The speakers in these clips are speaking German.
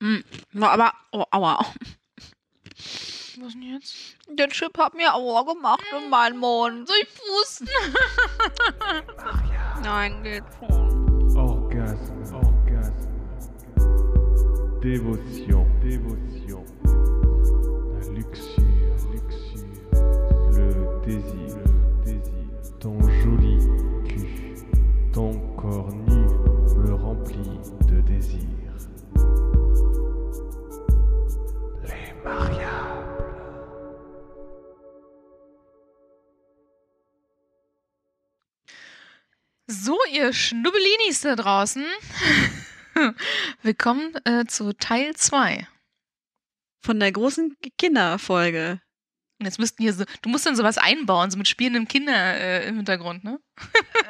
Hm. Aber, oh, aua. Was denn jetzt? Der Chip hat mir Aua gemacht in meinen Mund. Soll ich pusten? Nein, geht schon. Orgasme, orgasme. Dévotion, dévotion. La luxure, luxure. Le désir, ihr Schnubbelinis da draußen. Willkommen äh, zu Teil 2. Von der großen Kinderfolge. Und jetzt müssten hier so, du musst dann sowas einbauen, so mit spielenden Kindern äh, im Hintergrund, ne?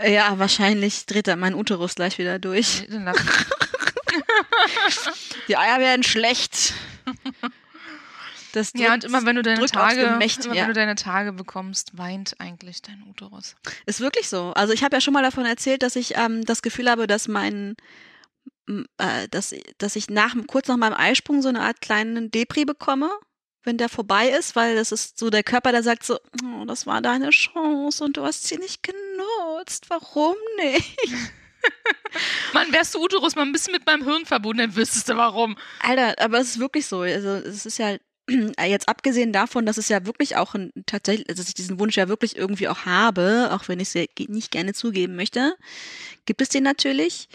Äh, Ja, wahrscheinlich dreht dann mein Uterus gleich wieder durch. Die Eier werden schlecht. Das ja, und drückt- immer wenn du deine drückt Tage, Gemächt, immer ja. wenn du deine Tage bekommst, weint eigentlich dein Uterus. Ist wirklich so. Also ich habe ja schon mal davon erzählt, dass ich ähm, das Gefühl habe, dass mein äh, dass, dass ich nach kurz nach meinem Eisprung so eine Art kleinen Depri bekomme, wenn der vorbei ist, weil das ist so der Körper, der sagt so, oh, das war deine Chance und du hast sie nicht genutzt. Warum nicht? Mann, wärst du Uterus mal ein bisschen mit meinem Hirn verbunden, dann wüsstest du warum. Alter, aber es ist wirklich so. Also es ist ja jetzt abgesehen davon, dass es ja wirklich auch ein, tatsächlich, dass ich diesen Wunsch ja wirklich irgendwie auch habe, auch wenn ich es nicht gerne zugeben möchte, gibt es den natürlich.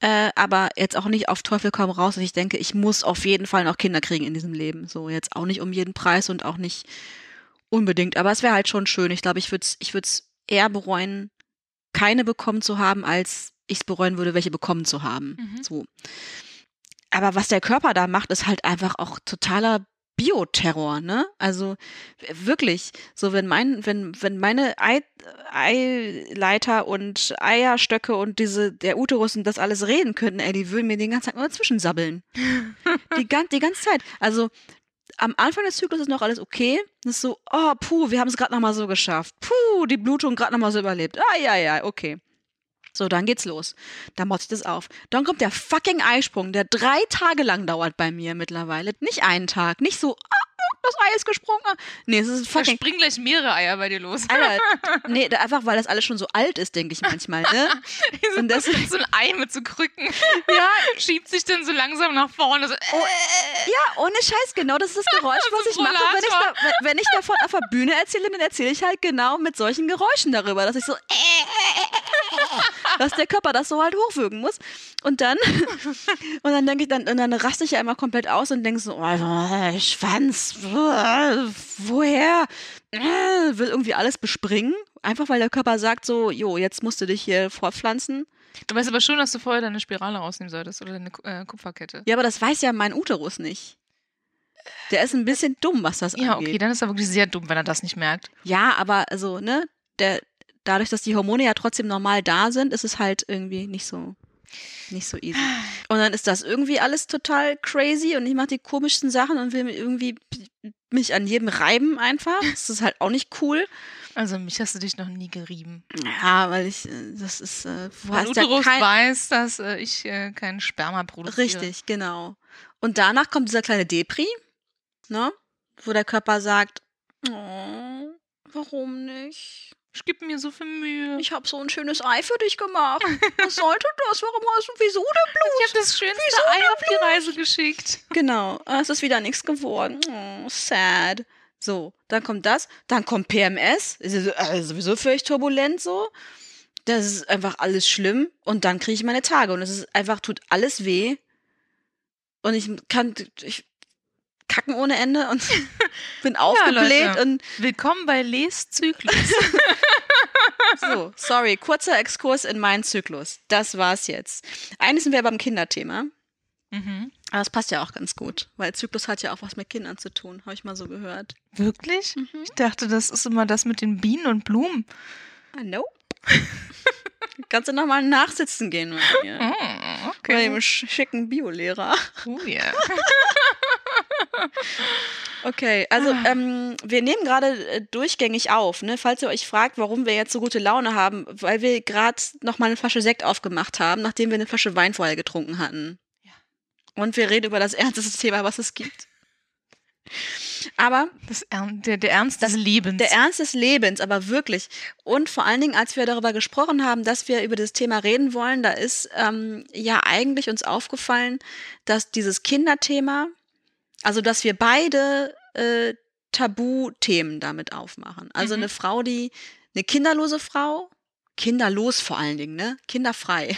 Äh, aber jetzt auch nicht auf Teufel komm raus, dass ich denke, ich muss auf jeden Fall noch Kinder kriegen in diesem Leben. So jetzt auch nicht um jeden Preis und auch nicht unbedingt. Aber es wäre halt schon schön. Ich glaube, ich würde es ich würd's eher bereuen, keine bekommen zu haben, als ich es bereuen würde, welche bekommen zu haben. Mhm. So. Aber was der Körper da macht, ist halt einfach auch totaler Bioterror, ne? Also wirklich, so wenn mein, wenn, wenn meine Ei, Eileiter und Eierstöcke und diese, der Uterus und das alles reden könnten, ey, die würden mir den ganzen Tag nur dazwischen sabbeln. die, gan die ganze Zeit. Also am Anfang des Zyklus ist noch alles okay. Das ist so, oh, puh, wir haben es gerade noch mal so geschafft. Puh, die Blutung gerade noch mal so überlebt. Ah, ja, ja, okay. So, dann geht's los. Dann motze ich das auf. Dann kommt der fucking Eisprung, der drei Tage lang dauert bei mir mittlerweile. Nicht einen Tag. Nicht so, ah, das Ei ist gesprungen. Nee, es ist Da fucking. springen gleich mehrere Eier bei dir los. Alter, nee, da- einfach weil das alles schon so alt ist, denke ich manchmal, ne? so, und das- so ein Ei mit so Krücken. Ja, Schiebt sich dann so langsam nach vorne. So, äh, Ja, ohne Scheiß, genau das ist das Geräusch, So was ein ich mache, wenn ich, da, wenn- ich davon auf der Bühne erzähle, dann erzähle ich halt genau mit solchen Geräuschen darüber, dass ich so, dass der Körper das so halt hochwürgen muss. Und dann, und dann denke ich, dann, und dann raste ich ja immer komplett aus und denke so, oh, Schwanz, woher? Äh, Will irgendwie alles bespringen, einfach weil der Körper sagt so, jo, jetzt musst du dich hier fortpflanzen. Du weißt aber schon, dass du vorher deine Spirale rausnehmen solltest oder deine äh, Kupferkette. Ja, aber das weiß ja mein Uterus nicht. Der ist ein bisschen dumm, was das Ja, angeht. okay, dann ist er wirklich sehr dumm, wenn er das nicht merkt. Ja, aber also, ne, der, dadurch, dass die Hormone ja trotzdem normal da sind, ist es halt irgendwie nicht so, nicht so easy. Und dann ist das irgendwie alles total crazy und ich mache die komischsten Sachen und will mir irgendwie mich an jedem reiben einfach. Das ist halt auch nicht cool. Also mich hast du dich noch nie gerieben. Ja, weil ich, äh, das ist, äh, du hast ja kein, weiß, dass äh, ich äh, keinen Sperma produziere. Richtig, genau. Und danach kommt dieser kleine Depri, ne, wo der Körper sagt, oh, warum nicht? Ich gebe mir so viel Mühe. Ich habe so ein schönes Ei für dich gemacht. Was sollte das? Warum hast du, wieso denn Ich habe das schönste Wieso Ei auf die Reise geschickt. Genau, ah, es ist wieder nichts geworden. Oh, sad. So, dann kommt das, dann kommt PMS, ist äh, sowieso völlig turbulent so. Das ist einfach alles schlimm und dann kriege ich meine Tage und es ist einfach, tut alles weh. Und ich kann, ich kacken ohne Ende und bin aufgebläht Leute. und Willkommen bei Les Zyklus. so, sorry, kurzer Exkurs in meinen Zyklus. Das war's jetzt. Eigentlich sind wir beim Kinderthema. mhm. Aber es passt ja auch ganz gut, weil Zyklus hat ja auch was mit Kindern zu tun, habe ich mal so gehört. Wirklich? Ich dachte, das ist immer das mit den Bienen und Blumen. Ah, no. Kannst du nochmal nachsitzen gehen bei mir? Oh, Bei okay. dem sch- schicken Biolehrer. Oh, yeah. Okay, also ähm, wir nehmen gerade äh, durchgängig auf, ne? Falls ihr euch fragt, warum wir jetzt so gute Laune haben, weil wir gerade nochmal eine Flasche Sekt aufgemacht haben, nachdem wir eine Flasche Wein vorher getrunken hatten. Ja. Und wir reden über das ernsteste Thema, was es gibt. Aber Das der, der Ernst des Lebens. der Ernst des Lebens, aber wirklich. Und vor allen Dingen, als wir darüber gesprochen haben, dass wir über das Thema reden wollen, da ist ähm, ja eigentlich uns aufgefallen, dass dieses Kinderthema, also dass wir beide äh, Tabuthemen damit aufmachen. Also Mhm. eine Frau, die, eine kinderlose Frau, kinderlos vor allen Dingen, ne? Kinderfrei.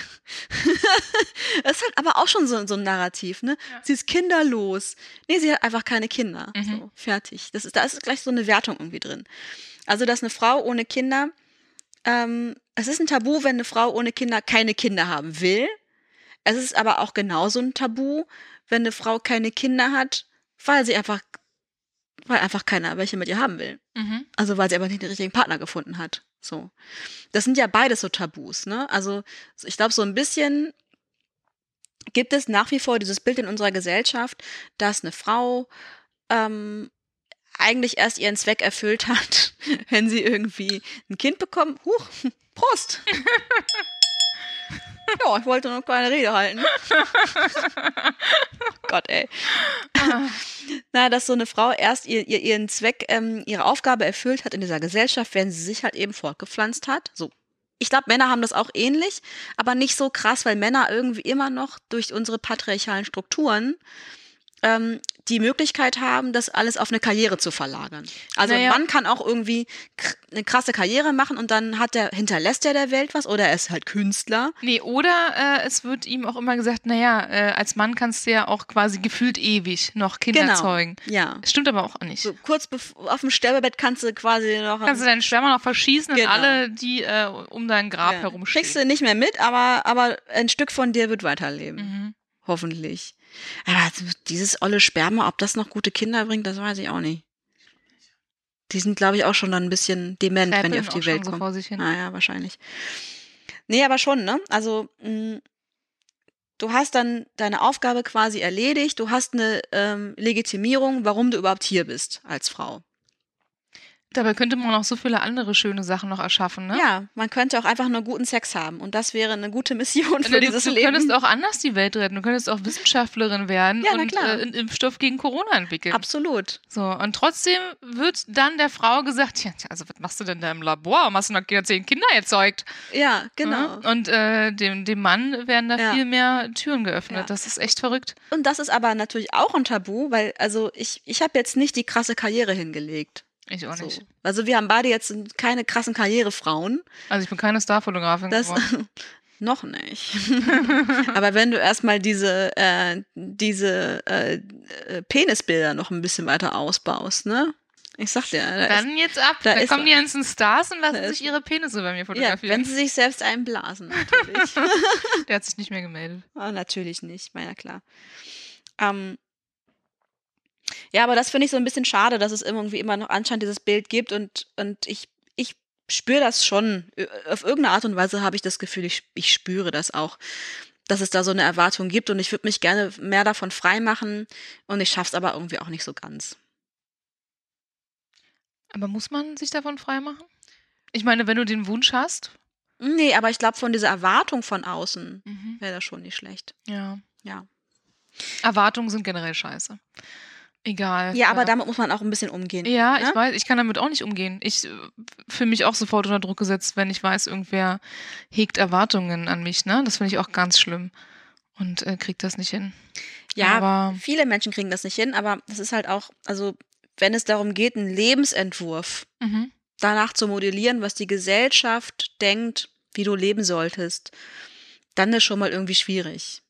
das ist halt aber auch schon so, so ein Narrativ, ne? Ja. Sie ist kinderlos. Nee, sie hat einfach keine Kinder. Mhm. So, fertig. Das ist, da ist gleich so eine Wertung irgendwie drin. Also, dass eine Frau ohne Kinder, ähm, es ist ein Tabu, wenn eine Frau ohne Kinder keine Kinder haben will. Es ist aber auch genauso ein Tabu, wenn eine Frau keine Kinder hat, weil sie einfach, weil einfach keiner welche mit ihr haben will. mhm. Also weil sie aber nicht den richtigen Partner gefunden hat. So. Das sind ja beides so Tabus, ne? Also so- ich glaube, so ein bisschen gibt es nach wie vor dieses Bild in unserer Gesellschaft, dass eine Frau ähm, eigentlich erst ihren Zweck erfüllt hat, wenn sie irgendwie ein Kind bekommt. Huch, Prost! ja, ich wollte noch keine Rede halten. Gott, ey. Na, dass so eine Frau erst ihr, ihr, ihren Zweck, ähm, ihre Aufgabe erfüllt hat in dieser Gesellschaft, wenn sie sich halt eben fortgepflanzt hat. So. Ich glaube, Männer haben das auch ähnlich, aber nicht so krass, weil Männer irgendwie immer noch durch unsere patriarchalen Strukturen ähm, die Möglichkeit haben, das alles auf eine Karriere zu verlagern. Also Naja. man kann auch irgendwie eine krasse Karriere machen und dann hat der, hinterlässt er der Welt was oder er ist halt Künstler. Nee, oder äh, es wird ihm auch immer gesagt, naja, äh, als Mann kannst du ja auch quasi gefühlt ewig noch Kinder Genau. zeugen. Ja. Stimmt aber auch nicht. So kurz auf dem Sterbebett kannst du quasi noch Kannst du deinen Sperma noch verschießen Genau. und alle, die äh, um dein Grab Ja. herumstehen. Kriegst du nicht mehr mit, aber, aber ein Stück von dir wird weiterleben. Mhm. Hoffentlich. Aber dieses olle Sperma, ob das noch gute Kinder bringt, das weiß ich auch nicht. Die sind, glaube ich, auch schon dann ein bisschen dement, wenn die auf die Welt so kommen. vor sich hin. Naja, wahrscheinlich. Nee, aber schon, ne? Also, mh, du hast dann deine Aufgabe quasi erledigt, du hast eine ähm, Legitimierung, warum du überhaupt hier bist als Frau. Dabei könnte man auch so viele andere schöne Sachen noch erschaffen, ne? Ja, man könnte auch einfach nur guten Sex haben und das wäre eine gute Mission für du, dieses du Leben. könntest auch anders die Welt retten. Du könntest auch Wissenschaftlerin werden Ja, und äh, einen Impfstoff gegen Corona entwickeln. Absolut. So, und trotzdem wird dann der Frau gesagt, ja, also was machst du denn da im Labor? Hast du noch zehn Kinder erzeugt? Ja, genau. Ja? Und äh, dem, dem Mann werden da Ja. viel mehr Türen geöffnet. Das ist echt verrückt. Und das ist aber natürlich auch ein Tabu, weil also ich, ich habe jetzt nicht die krasse Karriere hingelegt. Ich auch So. nicht. Also wir haben beide jetzt keine krassen Karrierefrauen. Also ich bin keine Starfotografin Das geworden. noch nicht. aber wenn du erstmal diese, äh, diese äh, äh, Penisbilder noch ein bisschen weiter ausbaust, ne? Ich sag dir, da ist, Dann jetzt ab. da Da, ist kommen die ganzen Stars und lassen ist- sich ihre Penisse bei mir ja, fotografieren. wenn sie sich selbst einblasen, natürlich. Der hat sich nicht mehr gemeldet. Ah, natürlich nicht, war ja klar. Ähm, ja, aber das finde ich so ein bisschen schade, dass es irgendwie immer noch anscheinend dieses Bild gibt und, und ich, ich spüre das schon. Auf irgendeine Art und Weise habe ich das Gefühl, ich, ich spüre das auch, dass es da so eine Erwartung gibt und ich würde mich gerne mehr davon freimachen und ich schaffe es aber irgendwie auch nicht so ganz. Aber muss man sich davon freimachen? Ich meine, wenn du den Wunsch hast. Nee, aber ich glaube, von dieser Erwartung von außen Mhm. wäre das schon nicht schlecht. Ja. Ja. Erwartungen sind generell scheiße. Egal. Ja, aber äh, damit muss man auch ein bisschen umgehen. Ja, ne? ich weiß, ich kann damit auch nicht umgehen. Ich äh, fühle mich auch sofort unter Druck gesetzt, wenn ich weiß, irgendwer hegt Erwartungen an mich, ne? Das finde ich auch ganz schlimm. Und äh, kriegt das nicht hin. Ja, Aber- viele Menschen kriegen das nicht hin, aber das ist halt auch, also wenn es darum geht, einen Lebensentwurf Mhm. danach zu modellieren, was die Gesellschaft denkt, wie du leben solltest, dann ist schon mal irgendwie schwierig.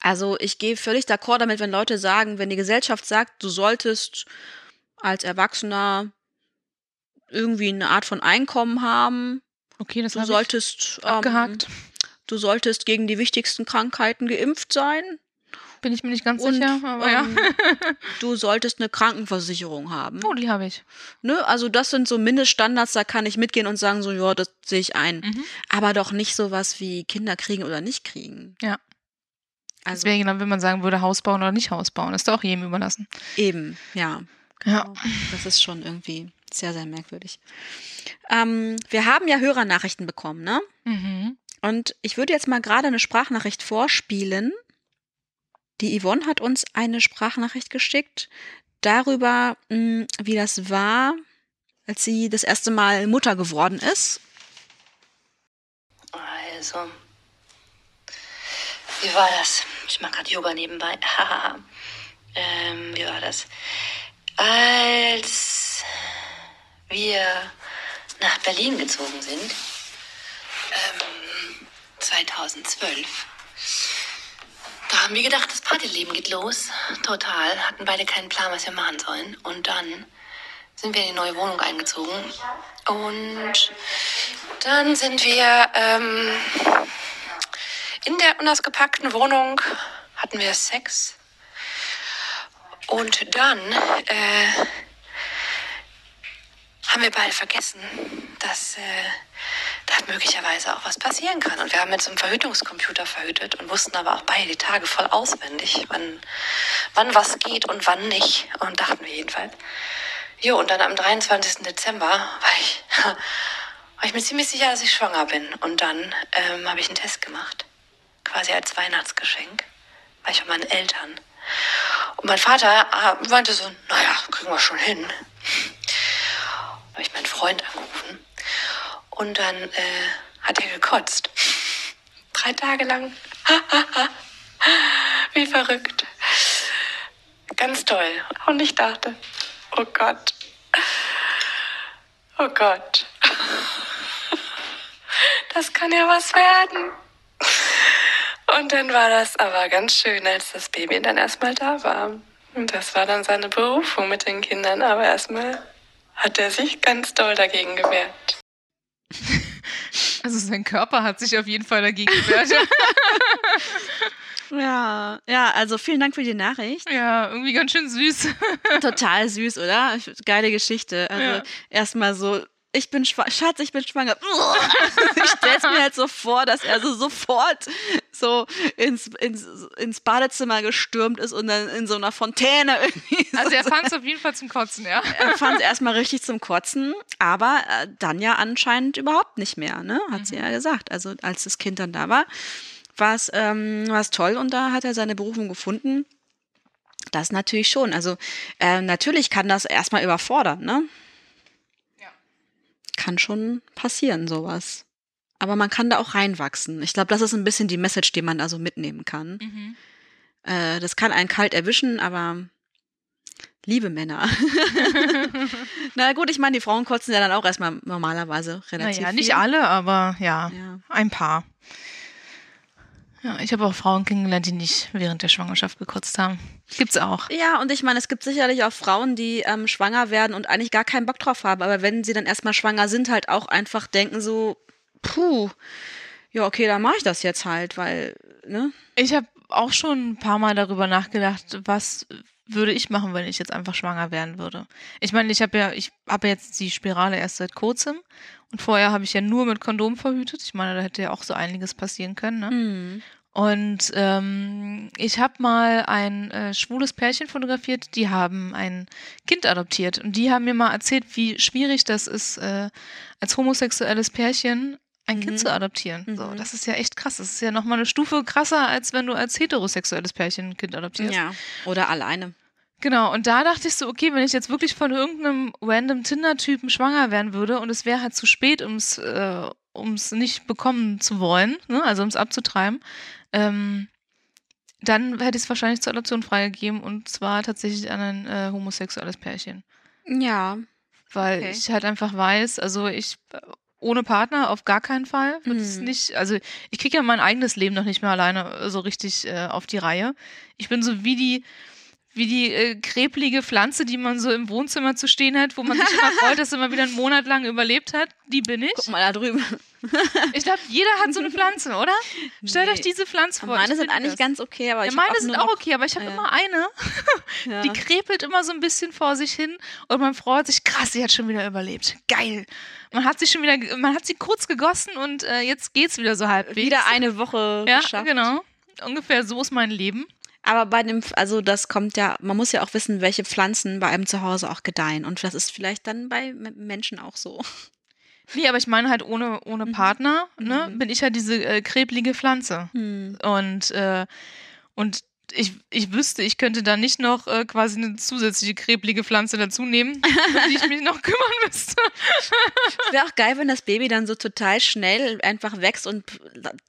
Also ich gehe völlig d'accord damit, wenn Leute sagen, wenn die Gesellschaft sagt, du solltest als Erwachsener irgendwie eine Art von Einkommen haben, Okay, das du solltest ähm, abgehakt. du solltest gegen die wichtigsten Krankheiten geimpft sein, Bin ich mir nicht ganz und, sicher, aber ja. ähm, du solltest eine Krankenversicherung haben. Oh, die habe ich. Ne? Also das sind so Mindeststandards, da kann ich mitgehen und sagen, so, ja, das sehe ich ein. Mhm. Aber doch nicht sowas wie Kinder kriegen oder nicht kriegen. Ja. Also Deswegen, dann, wenn man sagen würde, Haus bauen oder nicht Haus bauen, ist doch auch jedem überlassen. eben, ja. Ja. Das ist schon irgendwie sehr, sehr merkwürdig. Ähm, wir haben ja Hörernachrichten bekommen, ne? Mhm. Und ich würde jetzt mal gerade eine Sprachnachricht vorspielen. Die Yvonne hat uns eine Sprachnachricht geschickt darüber, mh, wie das war, als sie das erste Mal Mutter geworden ist. Also, wie war das? Ich mache gerade Yoga nebenbei. Ähm, wie war das? Als wir nach Berlin gezogen sind, ähm, 2012, da haben wir gedacht, das Partyleben geht los. Total. Hatten beide keinen Plan, was wir machen sollen. Und dann sind wir in die neue Wohnung eingezogen. Und dann sind wir ähm, in der unausgepackten Wohnung hatten wir Sex. Und dann äh, haben wir beide vergessen, dass äh, da möglicherweise auch was passieren kann. Und wir haben mit so einem Verhütungscomputer verhütet und wussten aber auch beide die Tage voll auswendig, wann, wann was geht und wann nicht. Und dachten wir jedenfalls. Jo, und dann am 23. Dezember war ich, war ich mir ziemlich sicher, dass ich schwanger bin. Und dann ähm, habe ich einen Test gemacht. Quasi als Weihnachtsgeschenk. War ich von meinen Eltern. Und mein Vater äh, meinte so, naja, kriegen wir schon hin. habe ich meinen Freund angerufen. Und dann äh, hat er gekotzt. Drei Tage lang. Wie verrückt. Ganz toll. Und ich dachte, oh Gott. Oh Gott. Das kann ja was werden. Und dann war das aber ganz schön, als das Baby dann erstmal da war. Und das war dann seine Berufung mit den Kindern. Aber erstmal hat er sich ganz doll dagegen gewehrt. Also sein Körper hat sich auf jeden Fall dagegen gewehrt. Ja, ja, also vielen Dank für die Nachricht. ja, irgendwie ganz schön süß. Total süß, oder? Geile Geschichte. Also Ja. erstmal so, ich bin schwanger, Schatz, ich bin schwanger. Ich stell's mir halt so vor, dass er so sofort so ins, ins, ins Badezimmer gestürmt ist und dann in so einer Fontäne irgendwie. Also so, er fand es auf jeden Fall zum Kotzen, ja. er fand es erstmal richtig zum Kotzen, aber äh, dann ja anscheinend überhaupt nicht mehr, ne? Hat sie ja gesagt. Also als das Kind dann da war, war es ähm, war's toll und da hat er seine Berufung gefunden. Das natürlich schon. Also äh, natürlich kann das erstmal überfordern, ne? Kann schon passieren, sowas. Aber man kann da auch reinwachsen. Ich glaube, das ist ein bisschen die Message, die man da so mitnehmen kann. Mhm. Äh, das kann einen kalt erwischen, aber liebe Männer. Na gut, ich meine, die Frauen kotzen ja dann auch erstmal normalerweise relativ Naja, viel. nicht alle, aber ja, Ja. ein paar. Ja, ich habe auch Frauen kennengelernt, die nicht während der Schwangerschaft gekotzt haben. Gibt's auch. Ja, und ich meine, es gibt sicherlich auch Frauen, die ähm, schwanger werden und eigentlich gar keinen Bock drauf haben, aber wenn sie dann erstmal schwanger sind, halt auch einfach denken so, puh, ja, okay, dann mache ich das jetzt halt, weil, ne? Ich habe auch schon ein paar Mal darüber nachgedacht, was würde ich machen, wenn ich jetzt einfach schwanger werden würde. Ich meine, ich habe ja, ich habe jetzt die Spirale erst seit kurzem und vorher habe ich ja nur mit Kondom verhütet. Ich meine, da hätte ja auch so einiges passieren können. Ne? Hm. Und ähm, ich habe mal ein äh, schwules Pärchen fotografiert, die haben ein Kind adoptiert. Und die haben mir mal erzählt, wie schwierig das ist, äh, als homosexuelles Pärchen ein Mhm. Kind zu adoptieren. So, Mhm. das ist ja echt krass. Das ist ja nochmal eine Stufe krasser, als wenn du als heterosexuelles Pärchen ein Kind adoptierst. Ja. Oder alleine. Genau, und da dachte ich so, okay, wenn ich jetzt wirklich von irgendeinem random Tinder-Typen schwanger werden würde und es wäre halt zu spät, um es äh, um's nicht bekommen zu wollen, ne? also um es abzutreiben, ähm, dann hätte ich es wahrscheinlich zur Adoption freigegeben und zwar tatsächlich an ein äh, homosexuelles Pärchen. Ja. Weil Okay. ich halt einfach weiß, also ich ohne Partner auf gar keinen Fall wird es Mhm. nicht, also ich kriege ja mein eigenes Leben noch nicht mehr alleine äh, so richtig äh, auf die Reihe. Ich bin so wie die wie die äh, kreblige Pflanze, die man so im Wohnzimmer zu stehen hat, wo man sich immer freut, dass sie mal wieder einen Monat lang überlebt hat. Die bin ich. Guck mal da drüben. Ich glaube, jeder hat so eine Pflanze, oder? Stellt Nee. euch diese Pflanze vor. Meine sind eigentlich das. ganz okay, aber Ja, ich hab meine sind auch okay, aber ich habe Ja. immer eine, Ja. die krepelt immer so ein bisschen vor sich hin und man freut sich, krass, sie hat schon wieder überlebt. Geil. Man hat sie schon wieder, man hat sie kurz gegossen und äh, jetzt geht's wieder so halbwegs. wieder eine Woche Ja, geschafft. genau. Ungefähr so ist mein Leben. Aber bei dem, also das kommt ja, man muss ja auch wissen, welche Pflanzen bei einem zu Hause auch gedeihen. Und das ist vielleicht dann bei Menschen auch so. Nee, aber ich meine halt ohne, ohne Partner, ne, Mhm. bin ich halt diese äh, kreblige Pflanze. Hm. Und, äh, und ich, ich wüsste, ich könnte da nicht noch äh, quasi eine zusätzliche kreblige Pflanze dazu nehmen, um die ich mich noch kümmern müsste. Es wäre auch geil, wenn das Baby dann so total schnell einfach wächst und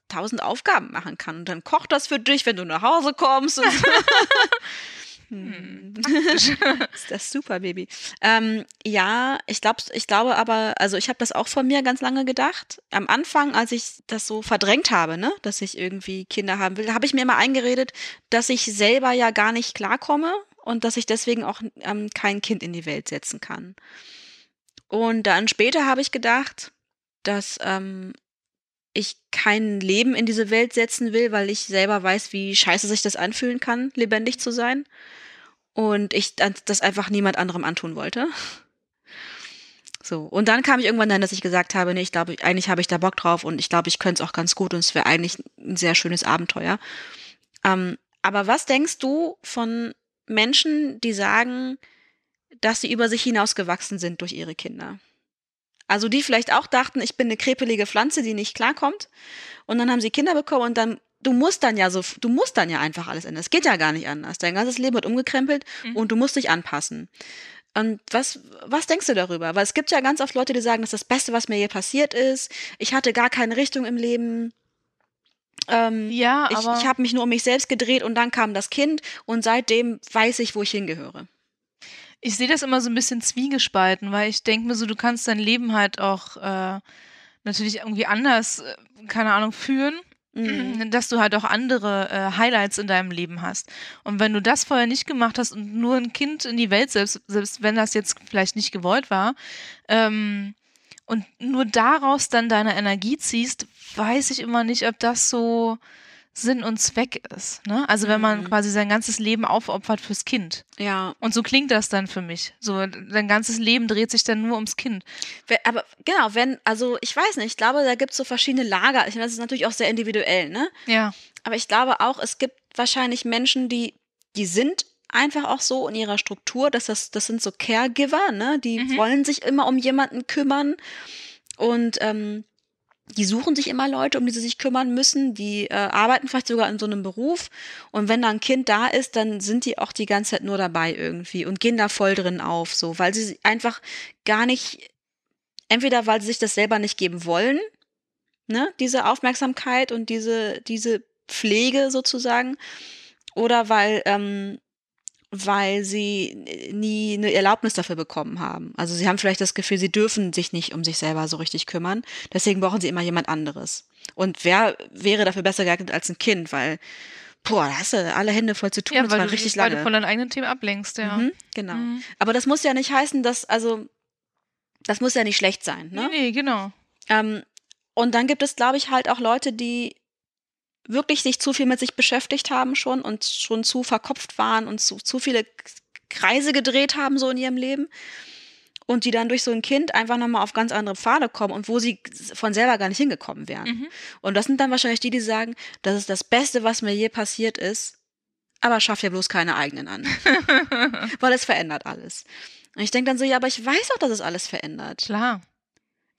tausend Aufgaben machen kann. Und dann kocht das für dich, wenn du nach Hause kommst. Und so. Hm. ist das super, Baby. Ähm, ja, ich glaube, ich glaube aber, also ich habe das auch von mir ganz lange gedacht. Am Anfang, als ich das so verdrängt habe, ne, dass ich irgendwie Kinder haben will, habe ich mir immer eingeredet, dass ich selber ja gar nicht klarkomme und dass ich deswegen auch ähm, kein Kind in die Welt setzen kann. Und dann später habe ich gedacht, dass ähm, ich kein Leben in diese Welt setzen will, weil ich selber weiß, wie scheiße sich das anfühlen kann, lebendig zu sein und ich das einfach niemand anderem antun wollte. So, und dann kam ich irgendwann dahin, dass ich gesagt habe, nee, ich glaube, eigentlich habe ich da Bock drauf und ich glaube, ich könnte es auch ganz gut und es wäre eigentlich ein sehr schönes Abenteuer. Ähm, aber was denkst du von Menschen, die sagen, dass sie über sich hinausgewachsen sind durch ihre Kinder? Also die vielleicht auch dachten, ich bin eine krepelige Pflanze, die nicht klarkommt. Und dann haben sie Kinder bekommen und dann du musst dann ja so, du musst dann ja einfach alles ändern. Es geht ja gar nicht anders. Dein ganzes Leben wird umgekrempelt mhm. und du musst dich anpassen. Und was, was denkst du darüber? Weil es gibt ja ganz oft Leute, die sagen, das ist das Beste, was mir je passiert ist. Ich hatte gar keine Richtung im Leben. Ähm, ja, ich, aber ich habe mich nur um mich selbst gedreht und dann kam das Kind und seitdem weiß ich, wo ich hingehöre. Ich sehe das immer so ein bisschen zwiegespalten, weil ich denke mir so, du kannst dein Leben halt auch äh, natürlich irgendwie anders, äh, keine Ahnung, führen. Mhm. dass du halt auch andere äh, Highlights in deinem Leben hast. Und wenn du das vorher nicht gemacht hast und nur ein Kind in die Welt, selbst, selbst wenn das jetzt vielleicht nicht gewollt war, ähm, und nur daraus dann deine Energie ziehst, weiß ich immer nicht, ob das so Sinn und Zweck ist. Ne? Also wenn man mhm. quasi sein ganzes Leben aufopfert fürs Kind. Ja. Und so klingt das dann für mich. So, dein ganzes Leben dreht sich dann nur ums Kind. Aber genau, wenn, also ich weiß nicht, ich glaube, da gibt es so verschiedene Lager. Ich meine, das ist natürlich auch sehr individuell, ne? Ja. Aber ich glaube auch, es gibt wahrscheinlich Menschen, die, die sind einfach auch so in ihrer Struktur, dass das, das sind so Caregiver, ne? Die mhm. wollen sich immer um jemanden kümmern. Und ähm, die suchen sich immer Leute, um die sie sich kümmern müssen. Die äh, arbeiten vielleicht sogar in so einem Beruf. Und wenn da ein Kind da ist, dann sind die auch die ganze Zeit nur dabei irgendwie und gehen da voll drin auf, so, weil sie einfach gar nicht, entweder weil sie sich das selber nicht geben wollen, ne, diese Aufmerksamkeit und diese, diese Pflege sozusagen, oder weil ähm, weil sie nie eine Erlaubnis dafür bekommen haben. Also sie haben vielleicht das Gefühl, sie dürfen sich nicht um sich selber so richtig kümmern. Deswegen brauchen sie immer jemand anderes. Und wer wäre dafür besser geeignet als ein Kind? Weil, boah, da hast du alle Hände voll zu tun. Ja, und weil du richtig lange. beide von deinen eigenen Themen ablenkst, ja. Mhm, genau. Mhm. Aber das muss ja nicht heißen, dass, also, das muss ja nicht schlecht sein, ne? Nee, nee, genau. Ähm, und dann gibt es, glaube ich, halt auch Leute, die wirklich sich zu viel mit sich beschäftigt haben schon und schon zu verkopft waren und zu, zu viele Kreise gedreht haben so in ihrem Leben und die dann durch so ein Kind einfach nochmal auf ganz andere Pfade kommen und wo sie von selber gar nicht hingekommen wären. Mhm. Und das sind dann wahrscheinlich die, die sagen, das ist das Beste, was mir je passiert ist, aber schaff ja bloß keine eigenen an. Weil es verändert alles. Und ich denke dann so, ja, aber ich weiß auch, dass es alles verändert. Klar.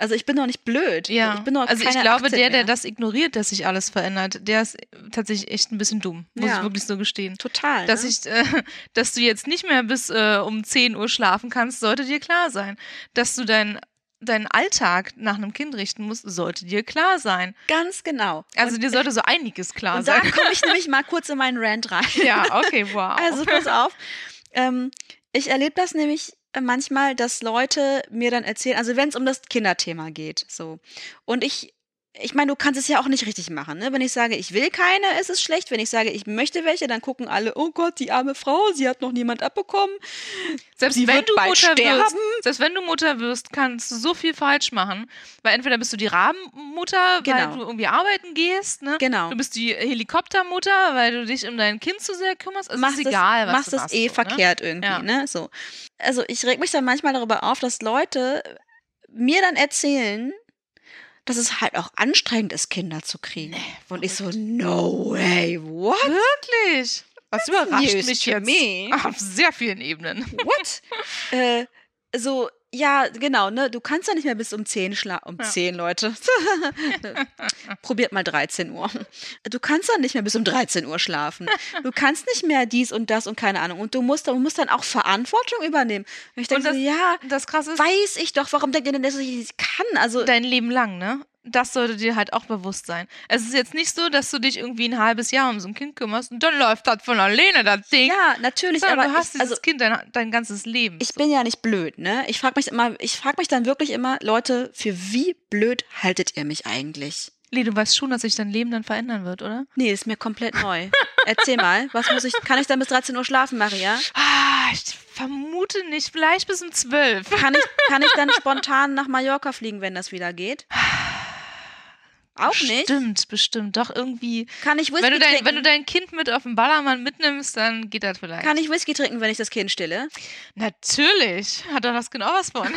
Also ich bin doch nicht blöd. Ja. Ich bin doch also ich glaube, 18 der, der mehr. das ignoriert, dass sich alles verändert, der ist tatsächlich echt ein bisschen dumm. Muss Ja. ich wirklich so gestehen. Total. Dass, ne? ich, äh, dass du jetzt nicht mehr bis äh, um 10 Uhr schlafen kannst, sollte dir klar sein. Dass du deinen deinen Alltag nach einem Kind richten musst, sollte dir klar sein. Ganz genau. Also dir sollte so einiges klar Und da sein. komme ich nämlich mal kurz in meinen Rant rein. ja, okay, wow. Also pass auf. Ähm, ich erlebe das nämlich manchmal, dass Leute mir dann erzählen, also wenn es um das Kinderthema geht, so. Und ich, ich meine, du kannst es ja auch nicht richtig machen, ne? Wenn ich sage, ich will keine, ist es schlecht. Wenn ich sage, ich möchte welche, dann gucken alle, oh Gott, die arme Frau, sie hat noch niemand abbekommen. selbst sie wenn du Mutter sterben. wirst, selbst wenn du Mutter wirst, kannst du so viel falsch machen. Weil entweder bist du die Rabenmutter, Genau. weil du irgendwie arbeiten gehst, ne? Genau. Du bist die Helikoptermutter, weil du dich um dein Kind zu sehr kümmerst. Also machst ist egal, es, was machst du es machst, eh so, ne? verkehrt irgendwie, Ja. ne? So. Also ich reg mich dann manchmal darüber auf, dass Leute mir dann erzählen, dass es halt auch anstrengend ist, Kinder zu kriegen. Und ich so, no way, what? Wirklich? Das überrascht mich jetzt me. auf sehr vielen Ebenen. What? äh, so, ja, genau, ne? Du kannst ja nicht mehr bis um 10 schlafen. Um Ja. 10, Leute. Probiert mal 13 Uhr. Du kannst dann nicht mehr bis um 13 Uhr schlafen. Du kannst nicht mehr dies und das und keine Ahnung. Und du musst, du musst dann auch Verantwortung übernehmen. Und ich denke Und so, das- ja, Das krasse ist, weiß ich doch, warum denkt ihr denn, dass ich nicht kann? Also, dein Leben lang, ne? Das sollte dir halt auch bewusst sein. Es ist jetzt nicht so, dass du dich irgendwie ein halbes Jahr um so ein Kind kümmerst und dann läuft das von alleine, das Ding. ja, natürlich, Sondern aber du hast ich, also, dieses Kind dein, dein ganzes Leben. ich bin ja nicht blöd, ne? Ich frage mich immer, ich frage mich dann wirklich immer, Leute, für wie blöd haltet ihr mich eigentlich? Lee, du weißt schon, dass sich dein Leben dann verändern wird, oder? Nee, ist mir komplett neu. Erzähl mal, was muss ich, kann ich dann bis 13 Uhr schlafen, Maria? Ah, ich vermute nicht. Vielleicht bis um zwölf. Kann ich, kann ich dann spontan nach Mallorca fliegen, wenn das wieder geht? Auch nicht? Bestimmt, bestimmt. Doch irgendwie. Kann ich Whisky Wenn du, dein, trinken? wenn du dein Kind mit auf den Ballermann mitnimmst, dann geht das vielleicht. kann ich Whisky trinken, wenn ich das Kind stille? Natürlich. Hat doch das genau was von.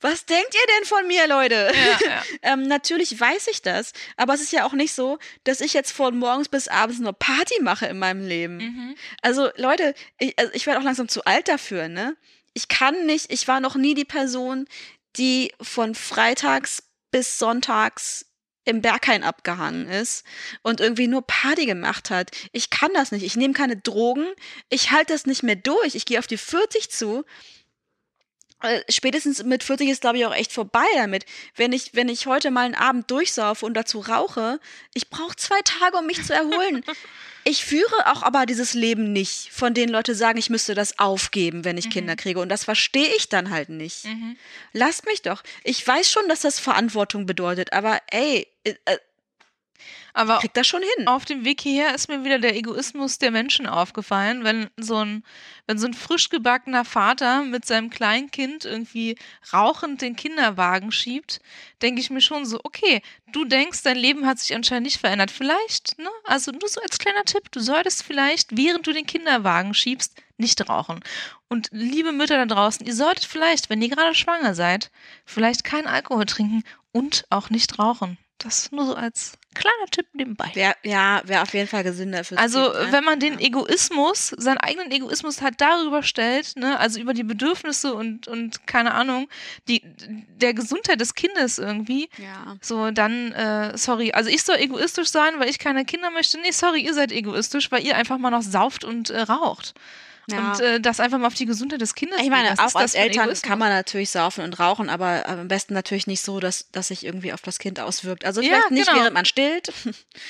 Was denkt ihr denn von mir, Leute? ja, ja. Ähm, natürlich weiß ich das, aber es ist ja auch nicht so, dass ich jetzt von morgens bis abends nur Party mache in meinem Leben. Mhm. Also Leute, ich, also ich werde auch langsam zu alt dafür, ne? Ich kann nicht, ich war noch nie die Person, die von freitags bis sonntags im Berghain abgehangen ist und irgendwie nur Party gemacht hat. Ich kann das nicht. Ich nehme keine Drogen. Ich halte das nicht mehr durch. Ich gehe auf die 40 zu. Äh, Spätestens mit 40 ist, glaube ich, auch echt vorbei damit. Wenn ich, wenn ich heute mal einen Abend durchsaufe und dazu rauche, ich brauche zwei Tage, um mich zu erholen. Ich führe auch aber dieses Leben nicht, von denen Leute sagen, ich müsste das aufgeben, wenn ich Kinder kriege. Und das verstehe ich dann halt nicht. Mhm. Lasst mich doch. Ich weiß schon, dass das Verantwortung bedeutet, aber ey, äh, äh, Aber krieg das schon hin. auf dem Weg hierher ist mir wieder der Egoismus der Menschen aufgefallen, wenn so ein, wenn so ein frisch gebackener Vater mit seinem Kleinkind irgendwie rauchend den Kinderwagen schiebt, denke ich mir schon so, okay, du denkst, dein Leben hat sich anscheinend nicht verändert. Vielleicht, ne? Also nur so als kleiner Tipp, du solltest vielleicht, während du den Kinderwagen schiebst, nicht rauchen. Und liebe Mütter da draußen, ihr solltet vielleicht, wenn ihr gerade schwanger seid, vielleicht keinen Alkohol trinken und auch nicht rauchen. Das nur so als kleiner Tipp nebenbei. Wär, ja, wäre auf jeden Fall gesünder fürs Also, Kind, ne? wenn man den Egoismus, seinen eigenen Egoismus halt darüber stellt, ne, also über die Bedürfnisse und, und keine Ahnung, die, der Gesundheit des Kindes irgendwie, Ja. so dann, äh, sorry, also ich soll egoistisch sein, weil ich keine Kinder möchte. Nee, sorry, ihr seid egoistisch, weil ihr einfach mal noch sauft und äh, raucht. Ja. Und äh, das einfach mal auf die Gesundheit des Kindes. Ich meine, auch das als Eltern Egoismus? kann man natürlich saufen und rauchen, aber am besten natürlich nicht so, dass, dass sich irgendwie auf das Kind auswirkt. Also Ja, vielleicht nicht, genau. während man stillt,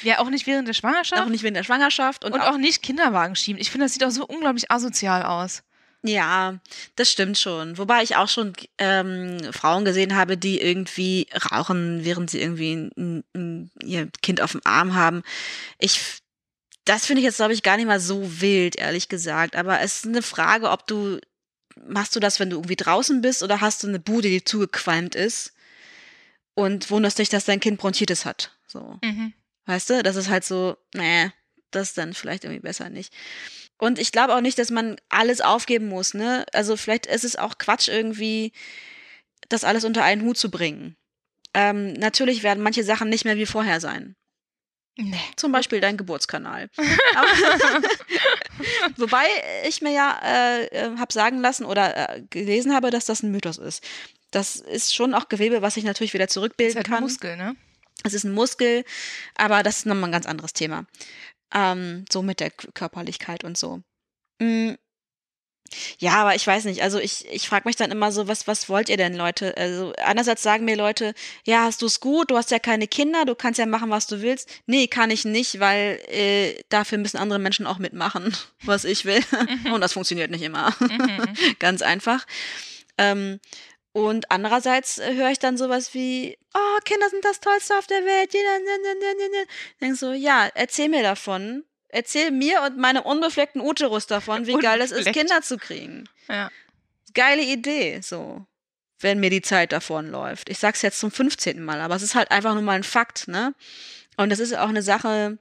Ja, auch nicht während der Schwangerschaft. auch nicht während der Schwangerschaft und, und auch, auch nicht Kinderwagen schieben. Ich finde, das sieht auch so unglaublich asozial aus. ja, das stimmt schon. Wobei ich auch schon ähm, Frauen gesehen habe, die irgendwie rauchen, während sie irgendwie ein, ein, ihr Kind auf dem Arm haben. Ich das finde ich jetzt, glaube ich, gar nicht mal so wild, ehrlich gesagt. Aber es ist eine Frage, ob du, machst du das, wenn du irgendwie draußen bist oder hast du eine Bude, die zugequalmt ist und wunderst dich, dass dein Kind Bronchitis hat. So. Mhm. Weißt du, das ist halt so, nee, das ist dann vielleicht irgendwie besser nicht. Und ich glaube auch nicht, dass man alles aufgeben muss, ne? Also vielleicht ist es auch Quatsch irgendwie, das alles unter einen Hut zu bringen. Ähm, natürlich werden manche Sachen nicht mehr wie vorher sein. Nee. Zum Beispiel dein Geburtskanal. Wobei ich mir ja äh, äh, habe sagen lassen oder äh, gelesen habe, dass das ein Mythos ist. Das ist schon auch Gewebe, was sich natürlich wieder Das ist zurückbilden halt ein kann. Muskel, ne? Es ist ein Muskel, aber das ist nochmal ein ganz anderes Thema. Ähm, so mit der Körperlichkeit und so. Mm. Ja, aber ich weiß nicht. Also ich, ich frage mich dann immer so, was, was wollt ihr denn, Leute? Also einerseits sagen mir Leute, ja, hast du es gut, du hast ja keine Kinder, du kannst ja machen, was du willst. Nee, kann ich nicht, weil äh, dafür müssen andere Menschen auch mitmachen, was ich will. Und das funktioniert nicht immer. Mhm. Ganz einfach. Ähm, und andererseits äh, höre ich dann sowas wie, oh, Kinder sind das Tollste auf der Welt. Denk so, ja, erzähl mir davon. Erzähl mir und meinem unbefleckten Uterus davon, wie geil es ist. Kinder zu kriegen. Ja. Geile Idee, so. Wenn mir die Zeit davon läuft. Ich sag's jetzt zum 15. Mal, aber es ist halt einfach nur mal ein Fakt, ne? Und das ist auch eine Sache,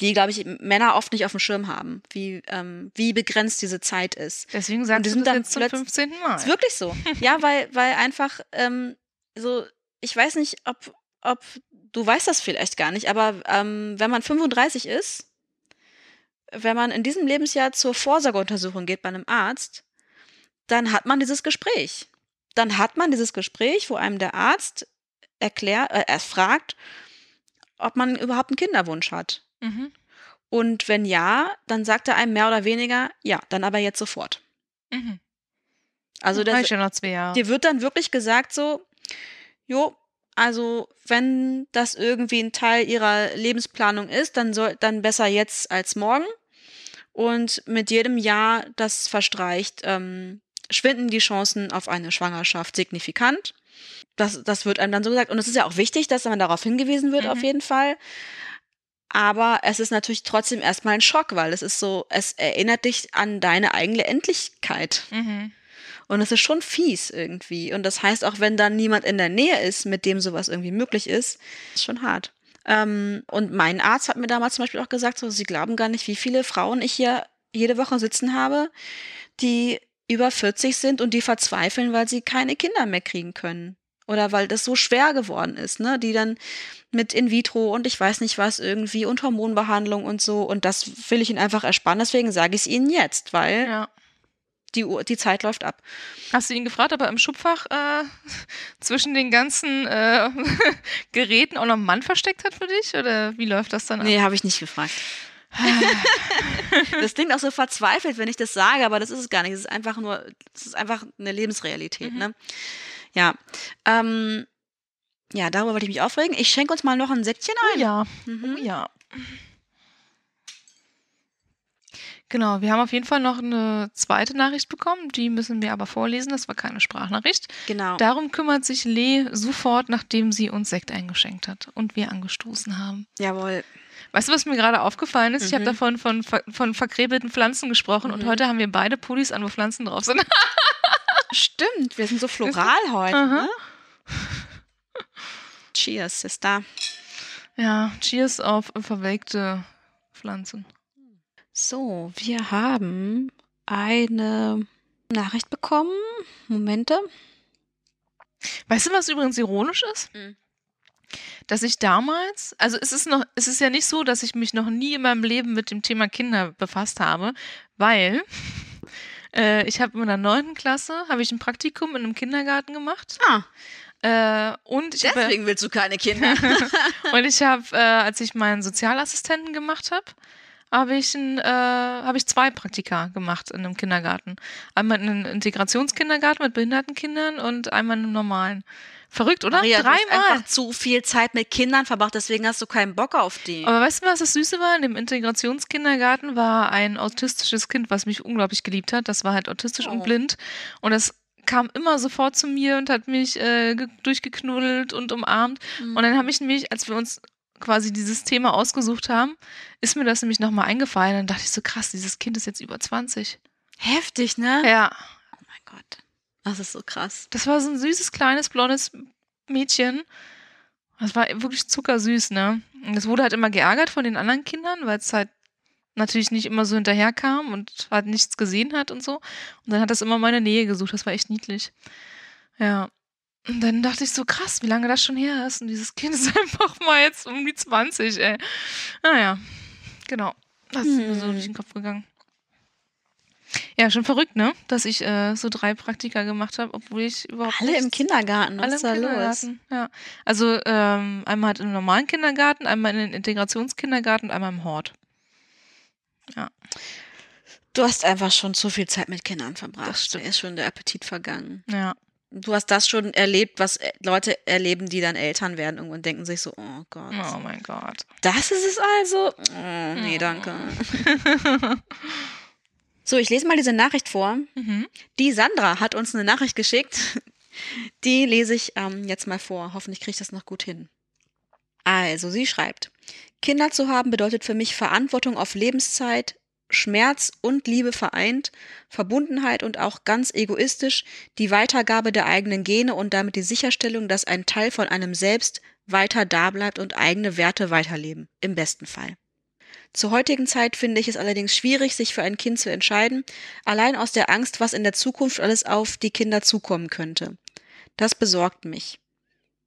die, glaube ich, Männer oft nicht auf dem Schirm haben, wie, ähm, wie begrenzt diese Zeit ist. Deswegen du sind das dann jetzt zum plötz- 15. Mal. Ist wirklich so. Ja, weil, weil einfach ähm, so, ich weiß nicht, ob, ob du weißt das vielleicht gar nicht, aber ähm, wenn man 35 ist, wenn man in diesem Lebensjahr zur Vorsorgeuntersuchung geht bei einem Arzt, dann hat man dieses Gespräch. Dann hat man dieses Gespräch, wo einem der Arzt erklärt, äh, erst fragt, ob man überhaupt einen Kinderwunsch hat. Mhm. Und wenn ja, dann sagt er einem mehr oder weniger, ja, dann aber jetzt sofort. Mhm. Also das dir wird dann wirklich gesagt so, jo, also wenn das irgendwie ein Teil ihrer Lebensplanung ist, dann soll dann besser jetzt als morgen. Und mit jedem Jahr, das verstreicht, ähm, schwinden die Chancen auf eine Schwangerschaft signifikant. Das, das wird einem dann so gesagt. Und es ist ja auch wichtig, dass man darauf hingewiesen wird, Mhm. auf jeden Fall. Aber es ist natürlich trotzdem erstmal ein Schock, weil es ist so, es erinnert dich an deine eigene Endlichkeit. Mhm. Und es ist schon fies irgendwie. Und das heißt, auch wenn dann niemand in der Nähe ist, mit dem sowas irgendwie möglich ist, ist schon hart. Ähm, und mein Arzt hat mir damals zum Beispiel auch gesagt, so, sie glauben gar nicht, wie viele Frauen ich hier jede Woche sitzen habe, die über 40 sind und die verzweifeln, weil sie keine Kinder mehr kriegen können. Oder weil das so schwer geworden ist, ne? Die dann mit In vitro und ich weiß nicht was irgendwie und Hormonbehandlung und so. Und das will ich ihnen einfach ersparen. Deswegen sage ich es ihnen jetzt, weil Ja. Die, Uhr, die Zeit läuft ab. Hast du ihn gefragt, ob er im Schubfach äh, zwischen den ganzen äh, Geräten auch noch einen Mann versteckt hat für dich? Oder wie läuft das dann ab? Nee, habe ich nicht gefragt. das klingt auch so verzweifelt, wenn ich das sage, aber das ist es gar nicht. Es ist einfach nur, es ist einfach eine Lebensrealität, Mhm. ne? Ja. Ähm, ja, darüber wollte ich mich aufregen. Ich schenke uns mal noch ein Säckchen Oh ein. ja, Mhm. oh ja. Genau, wir haben auf jeden Fall noch eine zweite Nachricht bekommen, die müssen wir aber vorlesen, das war keine Sprachnachricht. Genau. Darum kümmert sich Lee sofort, nachdem sie uns Sekt eingeschenkt hat und wir angestoßen haben. Jawohl. Weißt du, was mir gerade aufgefallen ist? Ich habe Mhm. davon von, von verkrebelten Pflanzen gesprochen und Mhm. heute haben wir beide Pullis an, wo Pflanzen drauf sind. Stimmt, wir sind so floral heute, Aha. ne? Cheers, Sister. ja, cheers auf verwelkte Pflanzen. So, wir haben eine Nachricht bekommen. Momente. Weißt du, was übrigens ironisch ist? Mhm. Dass ich damals, also es ist noch, es ist ja nicht so, dass ich mich noch nie in meinem Leben mit dem Thema Kinder befasst habe, weil äh, ich habe in der neunten Klasse habe ich ein Praktikum in einem Kindergarten gemacht Ah, äh, und ich habe deswegen willst du keine Kinder. und ich habe, äh, als ich meinen Sozialassistenten gemacht habe, habe ich, ein, äh, habe ich zwei Praktika gemacht in einem Kindergarten. Einmal in einem Integrationskindergarten mit behinderten Kindern und einmal in einem normalen. Verrückt, oder? Maria, du hast Dreimal. einfach zu viel Zeit mit Kindern verbracht, deswegen hast du keinen Bock auf die. Aber weißt du, was das Süße war? In dem Integrationskindergarten war ein autistisches Kind, was mich unglaublich geliebt hat. Das war halt autistisch Oh. und blind. Und das kam immer sofort zu mir und hat mich äh, ge- durchgeknuddelt und umarmt. Mhm. Und dann habe ich nämlich, als wir uns quasi dieses Thema ausgesucht haben, ist mir das nämlich nochmal eingefallen. Dann dachte ich so, krass, dieses Kind ist jetzt über 20. Heftig, ne? Ja, Oh mein Gott. Das ist so krass. das war so ein süßes, kleines, blondes Mädchen. Das war wirklich zuckersüß, ne? Und das wurde halt immer geärgert von den anderen Kindern, weil es halt natürlich nicht immer so hinterherkam und halt nichts gesehen hat und so. Und dann hat das immer meine Nähe gesucht. Das war echt niedlich. Ja. Und dann dachte ich so, krass, wie lange das schon her ist. Und dieses Kind ist einfach mal jetzt um die 20, ey. Naja, genau. Das ist mir so Hm. durch den Kopf gegangen. Ja, schon verrückt, ne? Dass ich äh, so drei Praktika gemacht habe, obwohl ich überhaupt Alle im nichts- Kindergarten, was alle ist im da los? Ja. Also ähm, einmal halt im normalen Kindergarten, einmal in den Integrationskindergarten und einmal im Hort. Du hast einfach schon zu viel Zeit mit Kindern verbracht. Das stimmt. Da ist schon der Appetit vergangen. Ja. Du hast das schon erlebt, was äh, Leute erleben, die dann Eltern werden und denken sich so, oh Gott. Oh mein Gott. Das ist es also? Oh, nee, Oh. danke. So, ich lese mal diese Nachricht vor. Mhm. Die Sandra hat uns eine Nachricht geschickt. Die lese ich ähm, jetzt mal vor. Hoffentlich kriege ich das noch gut hin. Also, sie schreibt, Kinder zu haben bedeutet für mich Verantwortung auf Lebenszeit, Schmerz und Liebe vereint, Verbundenheit und auch ganz egoistisch die Weitergabe der eigenen Gene und damit die Sicherstellung, dass ein Teil von einem selbst weiter da bleibt und eigene Werte weiterleben, im besten Fall. Zur heutigen Zeit finde ich es allerdings schwierig, sich für ein Kind zu entscheiden, allein aus der Angst, was in der Zukunft alles auf die Kinder zukommen könnte. Das besorgt mich.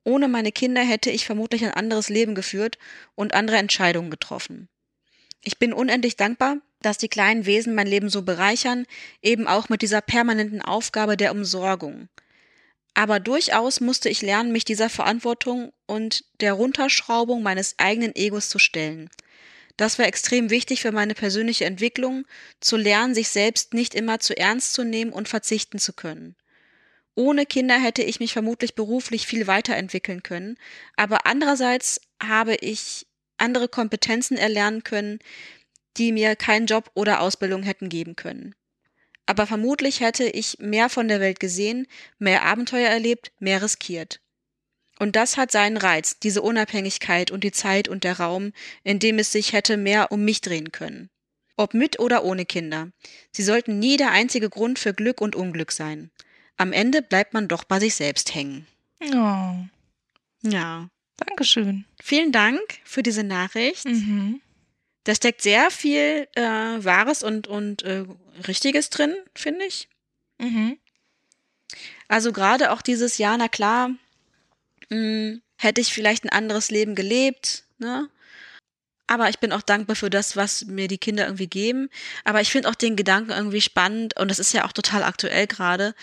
Ohne meine Kinder hätte ich vermutlich ein anderes Leben geführt und andere Entscheidungen getroffen. Ich bin unendlich dankbar, dass die kleinen Wesen mein Leben so bereichern, eben auch mit dieser permanenten Aufgabe der Umsorgung. Aber durchaus musste ich lernen, mich dieser Verantwortung und der Runterschraubung meines eigenen Egos zu stellen. Das war extrem wichtig für meine persönliche Entwicklung, zu lernen, sich selbst nicht immer zu ernst zu nehmen und verzichten zu können. Ohne Kinder hätte ich mich vermutlich beruflich viel weiterentwickeln können, aber andererseits habe ich andere Kompetenzen erlernen können, die mir keinen Job oder Ausbildung hätten geben können. Aber vermutlich hätte ich mehr von der Welt gesehen, mehr Abenteuer erlebt, mehr riskiert. Und das hat seinen Reiz, diese Unabhängigkeit und die Zeit und der Raum, in dem es sich hätte mehr um mich drehen können. Ob mit oder ohne Kinder. Sie sollten nie der einzige Grund für Glück und Unglück sein. Am Ende bleibt man doch bei sich selbst hängen. Oh, Ja. Dankeschön. Vielen Dank für diese Nachricht. Mhm. Da steckt sehr viel äh, Wahres und, und äh, Richtiges drin, finde ich. Mhm. Also gerade auch dieses Jahr, na klar, mh, hätte ich vielleicht ein anderes Leben gelebt, ne? Aber ich bin auch dankbar für das, was mir die Kinder irgendwie geben. Aber ich finde auch den Gedanken irgendwie spannend und das ist ja auch total aktuell gerade,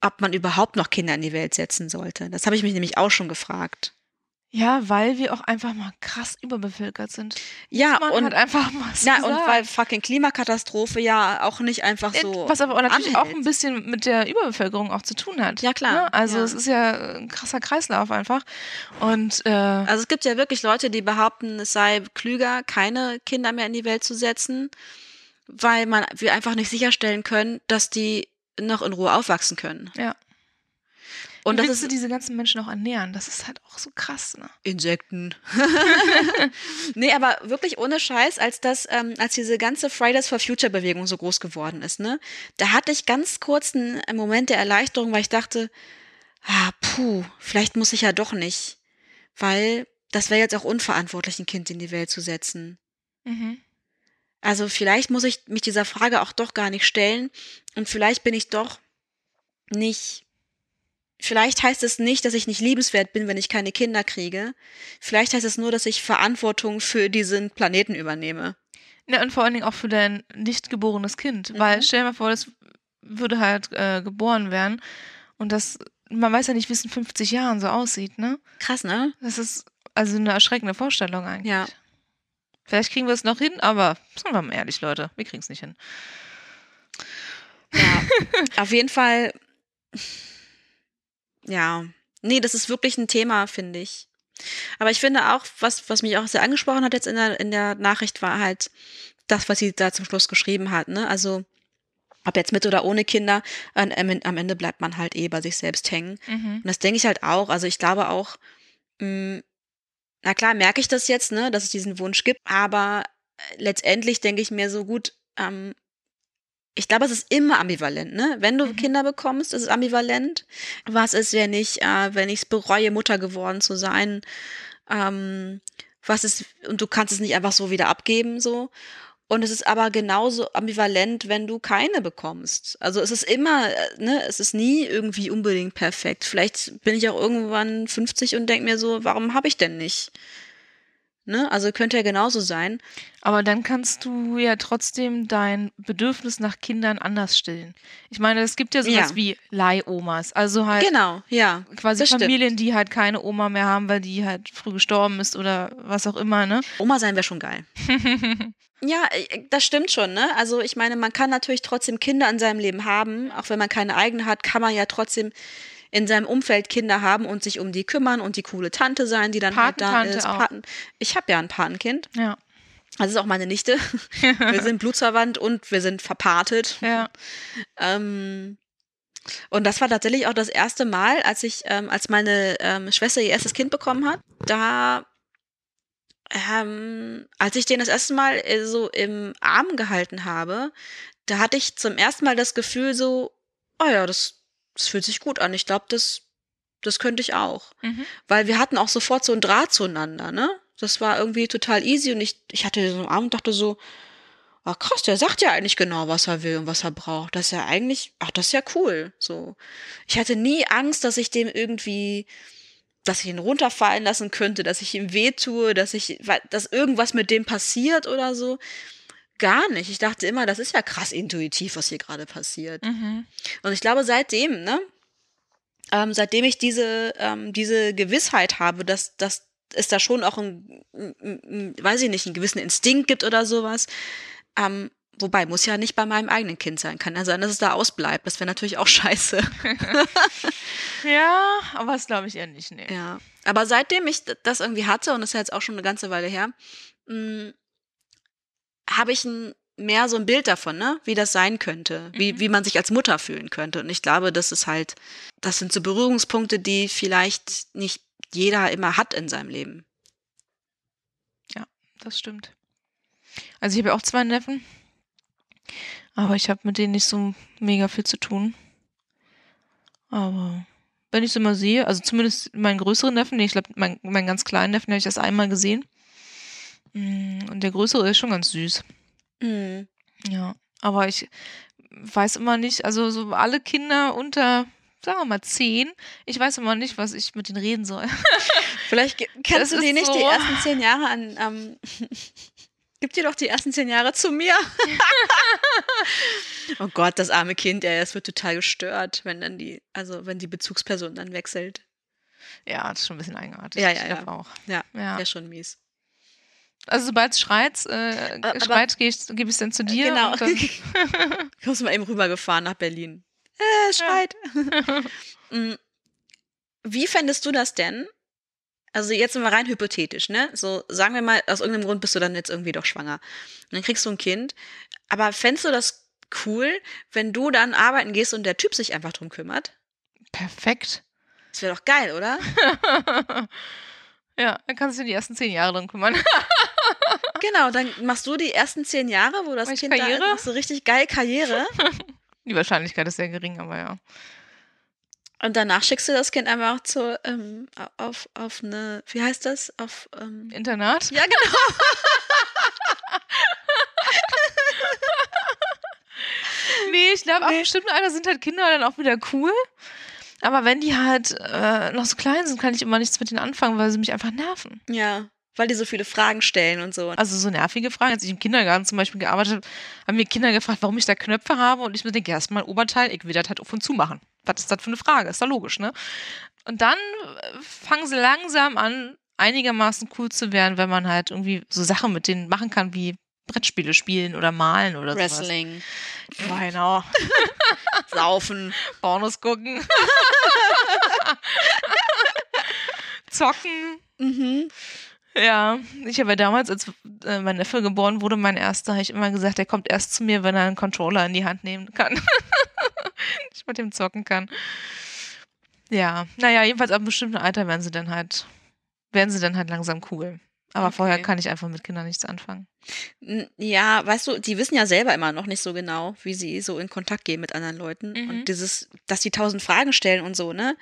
ob man überhaupt noch Kinder in die Welt setzen sollte. Das habe ich mich nämlich auch schon gefragt. Ja, weil wir auch einfach mal krass überbevölkert sind. Ja, und, halt einfach mal so na, und weil fucking Klimakatastrophe ja auch nicht einfach so. Was aber auch natürlich auch anhält. ein bisschen mit der Überbevölkerung auch zu tun hat. Ja, klar, Ne? Also ja. es ist ja ein krasser Kreislauf einfach. Und äh, Also es gibt ja wirklich Leute, die behaupten, es sei klüger, keine Kinder mehr in die Welt zu setzen, weil man wir einfach nicht sicherstellen können, dass die noch in Ruhe aufwachsen können. ja. Und Wie das willst du ist diese ganzen Menschen auch ernähren? Das ist halt auch so krass. Ne? Insekten. nee, aber wirklich ohne Scheiß, als das, ähm, als diese ganze Fridays for Future Bewegung so groß geworden ist, ne, da hatte ich ganz kurz einen Moment der Erleichterung, weil ich dachte, ah, puh, vielleicht muss ich ja doch nicht, weil das wäre jetzt auch unverantwortlich, ein Kind in die Welt zu setzen. Mhm. Also vielleicht muss ich mich dieser Frage auch doch gar nicht stellen und vielleicht bin ich doch nicht. Vielleicht heißt es nicht, dass ich nicht liebenswert bin, wenn ich keine Kinder kriege. Vielleicht heißt es nur, dass ich Verantwortung für diesen Planeten übernehme. Ja, und vor allen Dingen auch für dein nicht geborenes Kind. Mhm. Weil stell dir mal vor, das würde halt äh, geboren werden. Und das, man weiß ja nicht, wie es in 50 Jahren so aussieht, ne? Krass, ne? Das ist also eine erschreckende Vorstellung eigentlich. Ja. Vielleicht kriegen wir es noch hin, aber sind wir mal ehrlich, Leute, wir kriegen es nicht hin. Ja. Auf jeden Fall. Ja. Nee, das ist wirklich ein Thema, finde ich. Aber ich finde auch, was, was mich auch sehr angesprochen hat jetzt in der, in der Nachricht, war halt das, was sie da zum Schluss geschrieben hat, ne? Also, ob jetzt mit oder ohne Kinder, am am Ende bleibt man halt eh bei sich selbst hängen. Mhm. Und das denke ich halt auch. Also ich glaube auch, mh, na klar, merke ich das jetzt, ne, dass es diesen Wunsch gibt, aber letztendlich denke ich mir so gut, ähm, ich glaube, es ist immer ambivalent, ne? Wenn du Mhm. Kinder bekommst, ist es ambivalent. Was ist, wenn ich, äh, wenn ich es bereue, Mutter geworden zu sein? Ähm, was ist, und du kannst es nicht einfach so wieder abgeben, so. Und es ist aber genauso ambivalent, wenn du keine bekommst. Also es ist immer, äh, ne, es ist nie irgendwie unbedingt perfekt. Vielleicht bin ich auch irgendwann 50 und denke mir so, warum habe ich denn nicht? Ne? Also könnte ja genauso sein. Aber dann kannst du ja trotzdem dein Bedürfnis nach Kindern anders stillen. Ich meine, es gibt ja sowas Ja. wie Leihomas. Also halt Genau, ja. quasi das stimmt. Familien, die halt keine Oma mehr haben, weil die halt früh gestorben ist oder was auch immer, ne? Oma sein wäre schon geil. Ja, äh, das stimmt schon, ne? Also ich meine, man kann natürlich trotzdem Kinder in seinem Leben haben, auch wenn man keine eigene hat, kann man ja trotzdem in seinem Umfeld Kinder haben und sich um die kümmern und die coole Tante sein, die dann halt da ist. auch. Paten ich habe ja ein Patenkind. ja. Das ist auch meine Nichte. wir sind blutsverwandt und wir sind verpatet. Ja. Ähm, und das war tatsächlich auch das erste Mal, als ich, ähm, als meine ähm, Schwester ihr erstes Kind bekommen hat. Da, ähm, als ich den das erste Mal äh, so im Arm gehalten habe, da hatte ich zum ersten Mal das Gefühl so, oh ja, das, das fühlt sich gut an. Ich glaube, das, das könnte ich auch. Mhm. Weil wir hatten auch sofort so einen Draht zueinander, ne? Das war irgendwie total easy und ich, ich hatte so einen Arm und dachte so, ah krass, der sagt ja eigentlich genau, was er will und was er braucht. Das ist ja eigentlich, ach, das ist ja cool. So. Ich hatte nie Angst, dass ich dem irgendwie dass ich ihn runterfallen lassen könnte, dass ich ihm wehtue, dass ich, dass irgendwas mit dem passiert oder so. Gar nicht. Ich dachte immer, das ist ja krass intuitiv, was hier gerade passiert. Mhm. Und ich glaube, seitdem, ne, ähm, seitdem ich diese, ähm, diese Gewissheit habe, dass, dass es da schon auch ein, ein, ein, weiß ich nicht, einen gewissen Instinkt gibt oder sowas, ähm, wobei, muss ja nicht bei meinem eigenen Kind sein. Kann ja sein, dass es da ausbleibt. Das wäre natürlich auch scheiße. Ja, aber das glaube ich eher nicht, nee. Ja. Aber seitdem ich das irgendwie hatte, und das ist ja jetzt auch schon eine ganze Weile her, mh, habe ich ein, mehr so ein Bild davon, ne? wie das sein könnte, wie, wie man sich als Mutter fühlen könnte. Und ich glaube, das ist halt, das sind so Berührungspunkte, die vielleicht nicht jeder immer hat in seinem Leben. Das stimmt. Also ich habe ja auch zwei Neffen, aber ich habe mit denen nicht so mega viel zu tun. Aber wenn ich sie mal sehe, also zumindest meinen größeren Neffen, nee, ich glaube, mein, meinen ganz kleinen Neffen habe ich das einmal gesehen. Mm, Und der größere ist schon ganz süß. Mhm. Ja, aber ich weiß immer nicht, also so alle Kinder unter, sagen wir mal, zehn, ich weiß immer nicht, was ich mit denen reden soll. Vielleicht kennst Das du die nicht die so- ersten zehn Jahre an. Ähm, gib dir doch die ersten zehn Jahre zu mir. oh Gott, das arme Kind, ey, es wird total gestört, wenn dann die, also wenn die Bezugsperson dann wechselt. Ja, das ist schon ein bisschen eigenartig. Ja, ich ja, glaub ja. auch. Ja, Ja. wäre schon mies. Also sobald es schreit, äh, Aber- schreit, gebe ich es dann zu dir. Genau. Dann, Kommst du mal eben rübergefahren nach Berlin. Äh, schreit. Mm, Wie fändest du das denn? Also jetzt mal rein hypothetisch, ne? So, sagen wir mal, aus irgendeinem Grund bist du dann jetzt irgendwie doch schwanger. Und dann kriegst du ein Kind. Aber fändest du das cool, wenn du dann arbeiten gehst und der Typ sich einfach drum kümmert? perfekt. Das wäre doch geil, oder? ja, dann kannst du die ersten zehn Jahre drum kümmern. Genau, dann machst du die ersten zehn Jahre, wo das Mach Kind da Karriere? ist, machst du richtig geil Karriere. Die Wahrscheinlichkeit ist sehr gering, aber ja. Und danach schickst du das Kind einfach zu, ähm, auf, auf eine, wie heißt das? Auf, ähm, Internat? ja, genau. Nee, ich glaube, ab Nee. einem bestimmten Alter sind halt Kinder dann auch wieder cool. Aber wenn die halt äh, noch so klein sind, kann ich immer nichts mit denen anfangen, weil sie mich einfach nerven. Ja, weil die so viele Fragen stellen und so. Also so nervige Fragen. Als ich im Kindergarten zum Beispiel gearbeitet habe, haben mir Kinder gefragt, warum ich da Knöpfe habe. Und ich mir denke, erstmal Oberteil, ich will das halt auf und zu machen. Was ist das für eine Frage? Ist doch logisch, ne? Und dann äh, fangen sie langsam an, einigermaßen cool zu werden, wenn man halt irgendwie so Sachen mit denen machen kann, wie Brettspiele spielen oder malen oder Wrestling, sowas. Genau. Saufen. Pornos gucken. Zocken. Mhm. Ja, ich habe ja damals, als äh, mein Neffe geboren wurde, mein erster, habe ich immer gesagt, der kommt erst zu mir, wenn er einen Controller in die Hand nehmen kann. ich mit dem zocken kann. Ja, naja, jedenfalls ab einem bestimmten Alter werden sie dann halt, werden sie dann halt langsam cool. Aber Okay. vorher kann ich einfach mit Kindern nichts anfangen. Ja, weißt du, die wissen ja selber immer noch nicht so genau, wie sie so in Kontakt gehen mit anderen Leuten. Mhm. Und dieses, dass die tausend Fragen stellen und so, ne?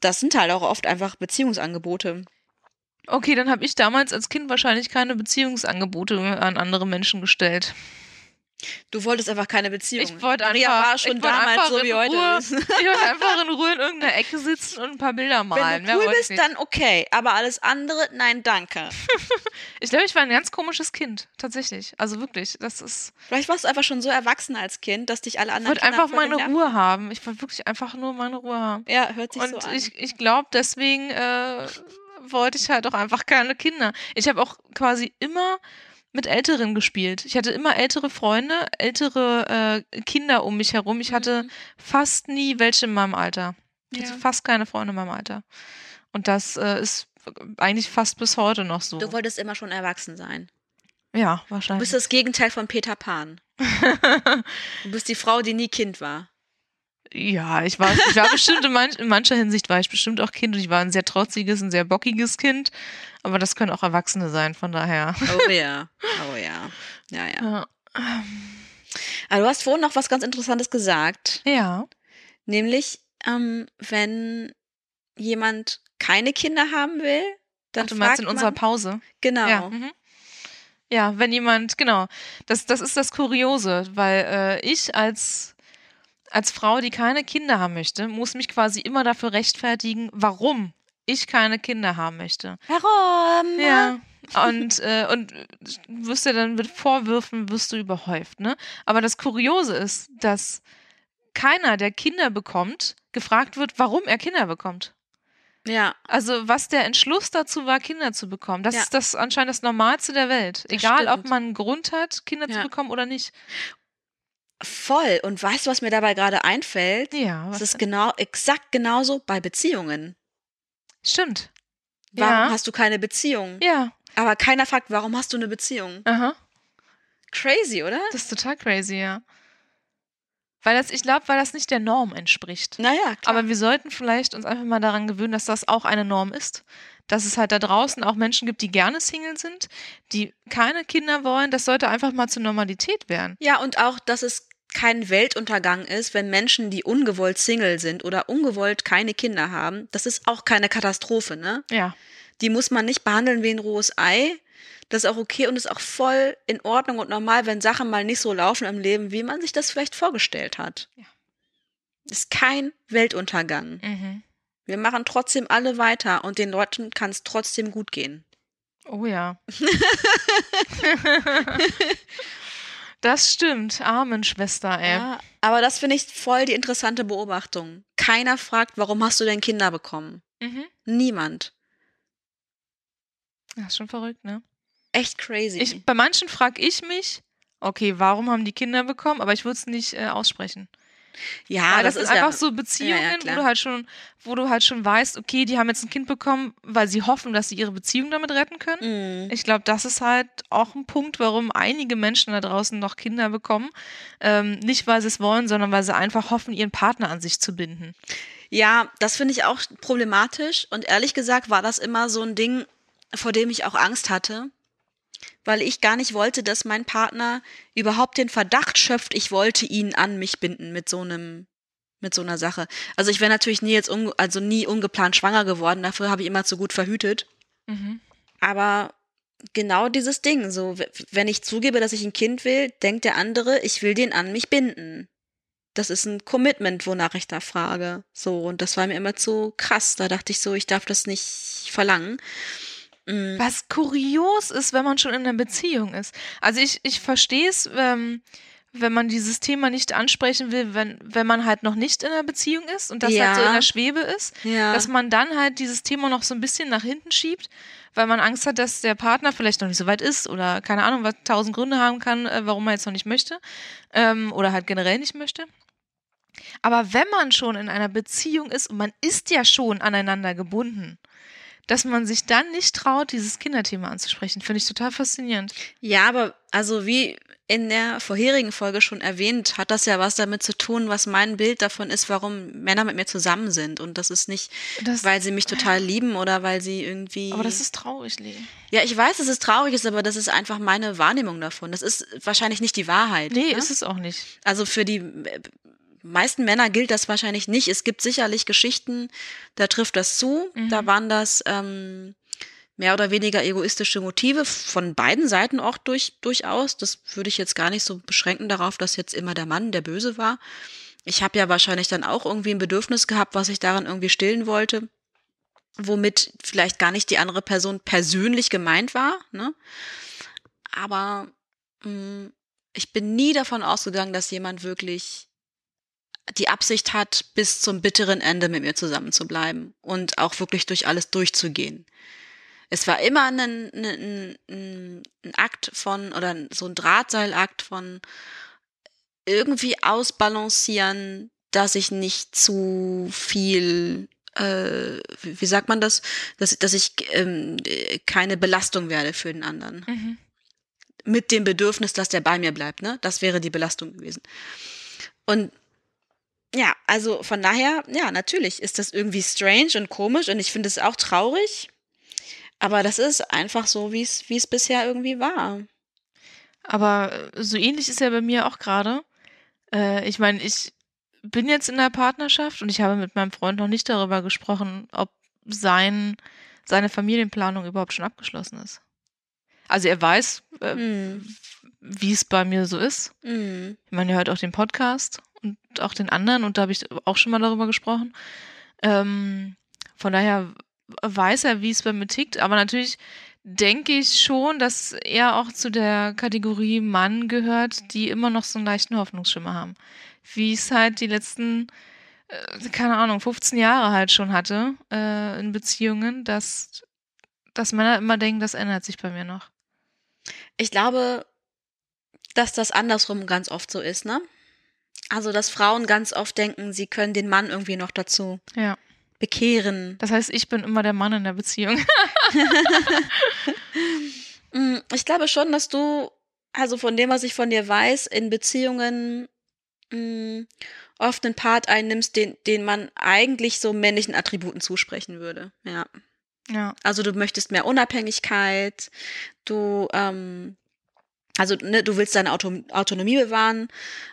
Das sind halt auch oft einfach Beziehungsangebote. Okay, dann habe ich damals als Kind wahrscheinlich keine Beziehungsangebote an andere Menschen gestellt. Du wolltest einfach keine Beziehung. Ich wollte einfach- war schon ich wollte damals einfach so in wie heute. Ruhe-. Ich wollte einfach in Ruhe in irgendeiner Ecke sitzen und ein paar Bilder malen. Wenn du cool wollte ich bist, nicht. dann okay. Aber alles andere, nein, danke. Ich glaube, ich war ein ganz komisches Kind, tatsächlich. Also wirklich, das ist. Vielleicht warst du einfach schon so erwachsen als Kind, dass dich alle Ich anderen wollte Kinder einfach meine genervt Ruhe haben. Ich wollte wirklich einfach nur meine Ruhe haben. Ja, hört sich Und so an. ich, ich glaube, deswegen äh, wollte ich halt auch einfach keine Kinder. Ich habe auch quasi immer mit Älteren gespielt. Ich hatte immer ältere Freunde, ältere äh, Kinder um mich herum. Ich hatte Mhm. fast nie welche in meinem Alter. Ich Ja. hatte fast keine Freunde in meinem Alter. Und das äh, ist eigentlich fast bis heute noch so. Du wolltest immer schon erwachsen sein. ja, Du wahrscheinlich. bist das Gegenteil von Peter Pan. Du bist die Frau, die nie Kind war. Ja, ich war, ich war bestimmt in, manch, in mancher Hinsicht war ich bestimmt auch Kind und ich war ein sehr trotziges, ein sehr bockiges Kind. Aber das können auch Erwachsene sein, von daher. Oh ja. Oh ja. Ja, ja. Ja. Aber du hast vorhin noch was ganz Interessantes gesagt. ja. Nämlich, ähm, wenn jemand keine Kinder haben will, dann Ach, du meinst fragt in unserer Pause? Genau. Ja. Mhm. Ja, wenn jemand, genau. Das, das ist das Kuriose, weil äh, ich als, als Frau, die keine Kinder haben möchte, muss mich quasi immer dafür rechtfertigen, warum ich keine Kinder haben möchte. Warum? Ja. Und, äh, und wirst ja dann mit Vorwürfen wirst du überhäuft, ne? Aber das Kuriose ist, dass keiner, der Kinder bekommt, gefragt wird, warum er Kinder bekommt. Ja, Also was der Entschluss dazu war, Kinder zu bekommen. Das Ja. ist das anscheinend das Normalste der Welt. Das Egal, ob stimmt. man einen Grund hat, Kinder Ja. zu bekommen oder nicht. Voll. Und weißt du, was mir dabei gerade einfällt? Ja, Es was ist denn? genau, exakt genauso bei Beziehungen. stimmt. Warum Ja. hast du keine Beziehung? Ja, Aber keiner fragt, warum hast du eine Beziehung? aha. Crazy, oder? Das ist total crazy, ja. Weil das, ich glaube, weil das nicht der Norm entspricht. Naja, klar. Aber wir sollten vielleicht uns einfach mal daran gewöhnen, dass das auch eine Norm ist. Dass es halt da draußen auch Menschen gibt, die gerne Single sind, die keine Kinder wollen. Das sollte einfach mal zur Normalität werden. Ja, und auch, dass es kein Weltuntergang ist, wenn Menschen, die ungewollt Single sind oder ungewollt keine Kinder haben. Das ist auch keine Katastrophe, ne? Ja. Die muss man nicht behandeln wie ein rohes Ei. Das ist auch okay und ist auch voll in Ordnung und normal, wenn Sachen mal nicht so laufen im Leben, wie man sich das vielleicht vorgestellt hat. Ja. Ist kein Weltuntergang. Mhm. Wir machen trotzdem alle weiter und den Leuten kann es trotzdem gut gehen. Oh ja. das stimmt. Amen, Schwester, ey. Ja, aber das finde ich voll die interessante Beobachtung. Keiner fragt, warum hast du denn Kinder bekommen? Mhm. Niemand. Das ist schon verrückt, ne? Echt crazy. Ich, bei manchen frage ich mich, okay, warum haben die Kinder bekommen, aber ich würde es nicht äh, aussprechen. Ja, Weil das, das, ist einfach ja, so Beziehungen, Ja, wo du halt schon, wo du halt schon weißt, okay, die haben jetzt ein Kind bekommen, weil sie hoffen, dass sie ihre Beziehung damit retten können. Mm. Ich glaube, das ist halt auch ein Punkt, warum einige Menschen da draußen noch Kinder bekommen. Ähm, nicht, weil sie es wollen, sondern weil sie einfach hoffen, ihren Partner an sich zu binden. Ja, das finde ich auch problematisch. Und ehrlich gesagt war das immer so ein Ding, vor dem ich auch Angst hatte, weil ich gar nicht wollte, dass mein Partner überhaupt den Verdacht schöpft, ich wollte ihn an mich binden mit so einem mit so einer Sache. Also ich wäre natürlich nie jetzt unge also nie ungeplant schwanger geworden, dafür habe ich immer zu gut verhütet. Mhm. Aber genau dieses Ding, so wenn ich zugebe, dass ich ein Kind will, denkt der andere, ich will den an mich binden. Das ist ein Commitment, wonach ich da frage. So, und das war mir immer zu krass. Da dachte ich so, ich darf das nicht verlangen. Mm, Was kurios ist, wenn man schon in einer Beziehung ist. Also ich, ich verstehe es, ähm, wenn man dieses Thema nicht ansprechen will, wenn, wenn man halt noch nicht in einer Beziehung ist und das Ja. halt so in der Schwebe ist, Ja. dass man dann halt dieses Thema noch so ein bisschen nach hinten schiebt, weil man Angst hat, dass der Partner vielleicht noch nicht so weit ist oder keine Ahnung, was tausend Gründe haben kann, äh, warum er jetzt noch nicht möchte ähm, oder halt generell nicht möchte. Aber wenn man schon in einer Beziehung ist und man ist ja schon aneinander gebunden, dass man sich dann nicht traut, dieses Kinderthema anzusprechen, finde ich total faszinierend. Ja, aber also wie in der vorherigen Folge schon erwähnt, hat das ja was damit zu tun, was mein Bild davon ist, warum Männer mit mir zusammen sind. Und das ist nicht, Das, weil sie mich total lieben oder weil sie irgendwie. aber das ist traurig, Lee. ja, ich weiß, dass es traurig ist, aber das ist einfach meine Wahrnehmung davon. Das ist wahrscheinlich nicht die Wahrheit. Nee, ne? ist es auch nicht. Also für die äh, meisten Männer gilt das wahrscheinlich nicht. Es gibt sicherlich Geschichten, da trifft das zu. Mhm. Da waren das ähm, mehr oder weniger egoistische Motive von beiden Seiten auch durch, durchaus. Das würde ich jetzt gar nicht so beschränken darauf, dass jetzt immer der Mann der Böse war. Ich habe ja wahrscheinlich dann auch irgendwie ein Bedürfnis gehabt, was ich daran irgendwie stillen wollte, womit vielleicht gar nicht die andere Person persönlich gemeint war. Ne? Aber mh, ich bin nie davon ausgegangen, dass jemand wirklich die Absicht hat, bis zum bitteren Ende mit mir zusammen zu bleiben und auch wirklich durch alles durchzugehen. Es war immer ein, ein, ein, ein Akt von, oder so ein Drahtseilakt von irgendwie ausbalancieren, dass ich nicht zu viel, äh, wie wie sagt man das, dass, dass ich ähm, keine Belastung werde für den anderen Mhm. mit dem Bedürfnis, dass der bei mir bleibt, ne? Das wäre die Belastung gewesen. Und ja, also von daher, ja, natürlich ist das irgendwie strange und komisch und ich finde es auch traurig. Aber das ist einfach so, wie es, bisher irgendwie war. Aber äh, so ähnlich ist ja bei mir auch gerade. Äh, ich meine, ich bin jetzt in der Partnerschaft und ich habe mit meinem Freund noch nicht darüber gesprochen, ob sein, seine Familienplanung überhaupt schon abgeschlossen ist. Also er weiß, äh, Mm, wie es bei mir so ist. mm, Ich meine, er hört auch den Podcast und auch den anderen und da habe ich auch schon mal darüber gesprochen. Ähm, von daher weiß er, wie es bei mir tickt, aber natürlich denke ich schon, dass er auch zu der Kategorie Mann gehört, die immer noch so einen leichten Hoffnungsschimmer haben. Wie es halt die letzten, äh, keine Ahnung, 15 Jahre halt schon hatte äh, in Beziehungen, dass, dass Männer immer denken, das ändert sich bei mir noch. Ich glaube, dass das andersrum ganz oft so ist, ne? Also, dass Frauen ganz oft denken, sie können den Mann irgendwie noch dazu Ja. bekehren. Das heißt, ich bin immer der Mann in der Beziehung. Mm, Ich glaube schon, dass du, also von dem, was ich von dir weiß, in Beziehungen mm, oft einen Part einnimmst, den, den man eigentlich so männlichen Attributen zusprechen würde. Ja. ja. Also du möchtest mehr Unabhängigkeit, du, ähm, also ne, du willst deine Auto Autonomie bewahren,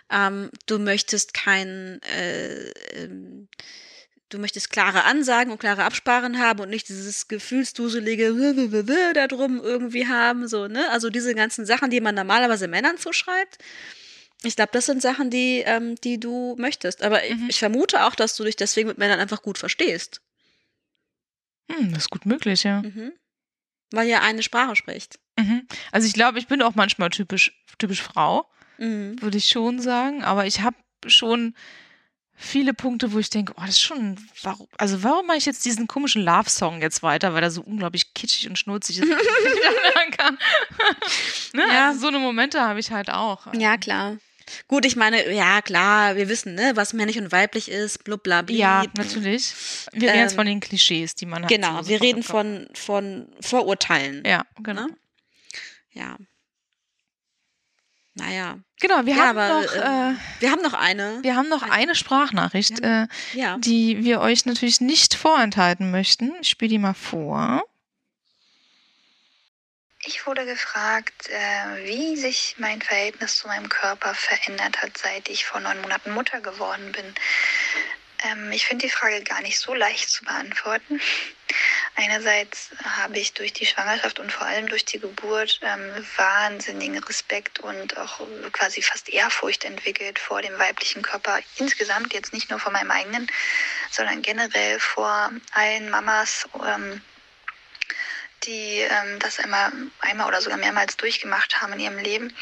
ähm, du möchtest kein, äh, ähm, du möchtest klare Ansagen und klare Absprachen haben und nicht dieses gefühlsduselige da drum irgendwie haben, so, ne? Also diese ganzen Sachen, die man normalerweise Männern zuschreibt. Ich glaube, das sind Sachen, die, ähm, die du möchtest. Aber ich, Mhm. ich vermute auch, dass du dich deswegen mit Männern einfach gut verstehst. Hm, das ist gut möglich, ja. Mhm. Weil ihr eine Sprache spricht. Mhm. Also ich glaube, ich bin auch manchmal typisch, typisch Frau, Mhm. würde ich schon sagen. Aber ich habe schon viele Punkte, wo ich denke, oh, das ist schon, warum, also warum mache ich jetzt diesen komischen Love-Song jetzt weiter, weil er so unglaublich kitschig und schnurzig ist. dass ich nicht kann. ne? Ja. Also so eine Momente habe ich halt auch. Ja, klar. Gut, ich meine, ja, klar, wir wissen, ne, was männlich und weiblich ist, blub, bla, bli. Ja, natürlich. Wir reden jetzt Ähm, von den Klischees, die man hat. Genau, wir reden von, von Vorurteilen. Ja, genau. Ne? Ja. Naja. Genau, wir ja, haben aber noch, ähm, äh, wir haben noch eine. wir haben noch eine Sprachnachricht, äh, Ja. die wir euch natürlich nicht vorenthalten möchten. Ich spiele die mal vor. Ich wurde gefragt, äh, wie sich mein Verhältnis zu meinem Körper verändert hat, seit ich vor neun Monaten Mutter geworden bin. Ähm, ich finde die Frage gar nicht so leicht zu beantworten. Einerseits habe ich durch die Schwangerschaft und vor allem durch die Geburt ähm, wahnsinnigen Respekt und auch quasi fast Ehrfurcht entwickelt vor dem weiblichen Körper. Insgesamt jetzt nicht nur vor meinem eigenen, sondern generell vor allen Mamas. Ähm, die ähm, das einmal, einmal oder sogar mehrmals durchgemacht haben in ihrem Leben,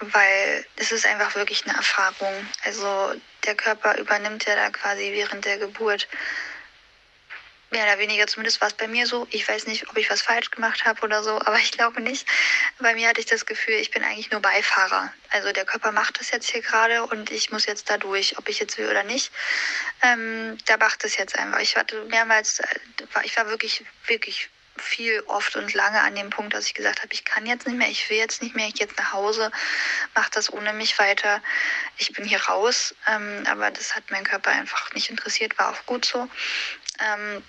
weil es ist einfach wirklich eine Erfahrung. Also der Körper übernimmt ja da quasi während der Geburt mehr oder weniger, zumindest war es bei mir so. Ich weiß nicht, ob ich was falsch gemacht habe oder so, aber ich glaube nicht. Bei mir hatte ich das Gefühl, ich bin eigentlich nur Beifahrer. Also der Körper macht das jetzt hier gerade und ich muss jetzt da durch, ob ich jetzt will oder nicht. Ähm, der macht es jetzt einfach. Ich hatte mehrmals, äh, ich war wirklich, wirklich viel oft und lange an dem Punkt, dass ich gesagt habe, ich kann jetzt nicht mehr, ich will jetzt nicht mehr, ich gehe jetzt nach Hause, mache das ohne mich weiter. Ich bin hier raus, ähm, aber das hat mein Körper einfach nicht interessiert, war auch gut so. Ähm,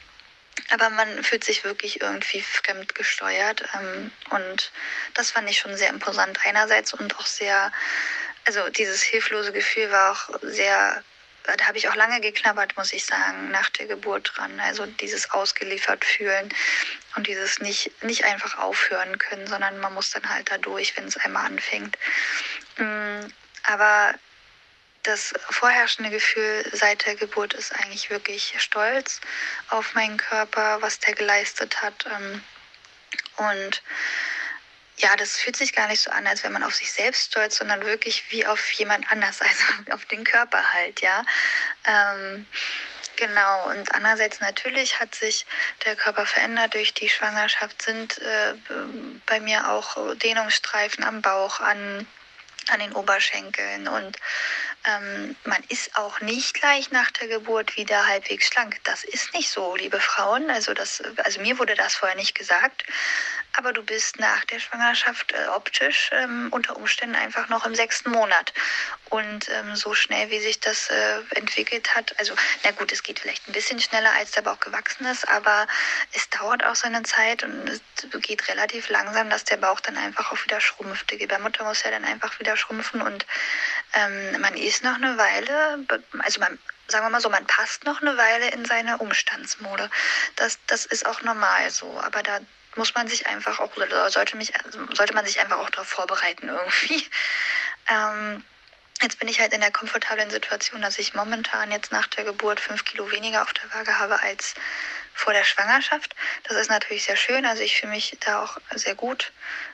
aber man fühlt sich wirklich irgendwie fremd gesteuert ähm, und das fand ich schon sehr imposant einerseits und auch sehr, also dieses hilflose Gefühl war auch sehr da habe ich auch lange geknabbert, muss ich sagen, nach der Geburt dran. Also dieses ausgeliefert fühlen und dieses nicht, nicht einfach aufhören können, sondern man muss dann halt da durch, wenn es einmal anfängt. Mm, Aber das vorherrschende Gefühl seit der Geburt ist eigentlich wirklich Stolz auf meinen Körper, was der geleistet hat. ähm, Und ja, das fühlt sich gar nicht so an, als wenn man auf sich selbst stolz, sondern wirklich wie auf jemand anders, also auf den Körper halt, ja. Ähm, genau, und andererseits natürlich hat sich der Körper verändert durch die Schwangerschaft, sind äh, bei mir auch Dehnungsstreifen am Bauch, an, an den Oberschenkeln und ähm, man ist auch nicht gleich nach der Geburt wieder halbwegs schlank. Das ist nicht so, liebe Frauen. Also, das, also mir wurde das vorher nicht gesagt. Aber du bist nach der Schwangerschaft äh, optisch ähm, unter Umständen einfach noch im sechsten Monat. Und ähm, so schnell, wie sich das äh, entwickelt hat, also na gut, es geht vielleicht ein bisschen schneller, als der Bauch gewachsen ist, aber es dauert auch seine Zeit und es geht relativ langsam, dass der Bauch dann einfach auch wieder schrumpft. Die Gebärmutter muss ja dann einfach wieder schrumpfen und ähm, man ist noch eine Weile, also man, sagen wir mal so, man passt noch eine Weile in seine Umstandsmode. Das, das ist auch normal so, aber da muss man sich einfach auch, sollte, mich, sollte man sich einfach auch darauf vorbereiten irgendwie. Ähm, Jetzt bin ich halt in der komfortablen Situation, dass ich momentan jetzt nach der Geburt fünf Kilo weniger auf der Waage habe als vor der Schwangerschaft. Das ist natürlich sehr schön. Also ich fühle mich da auch sehr gut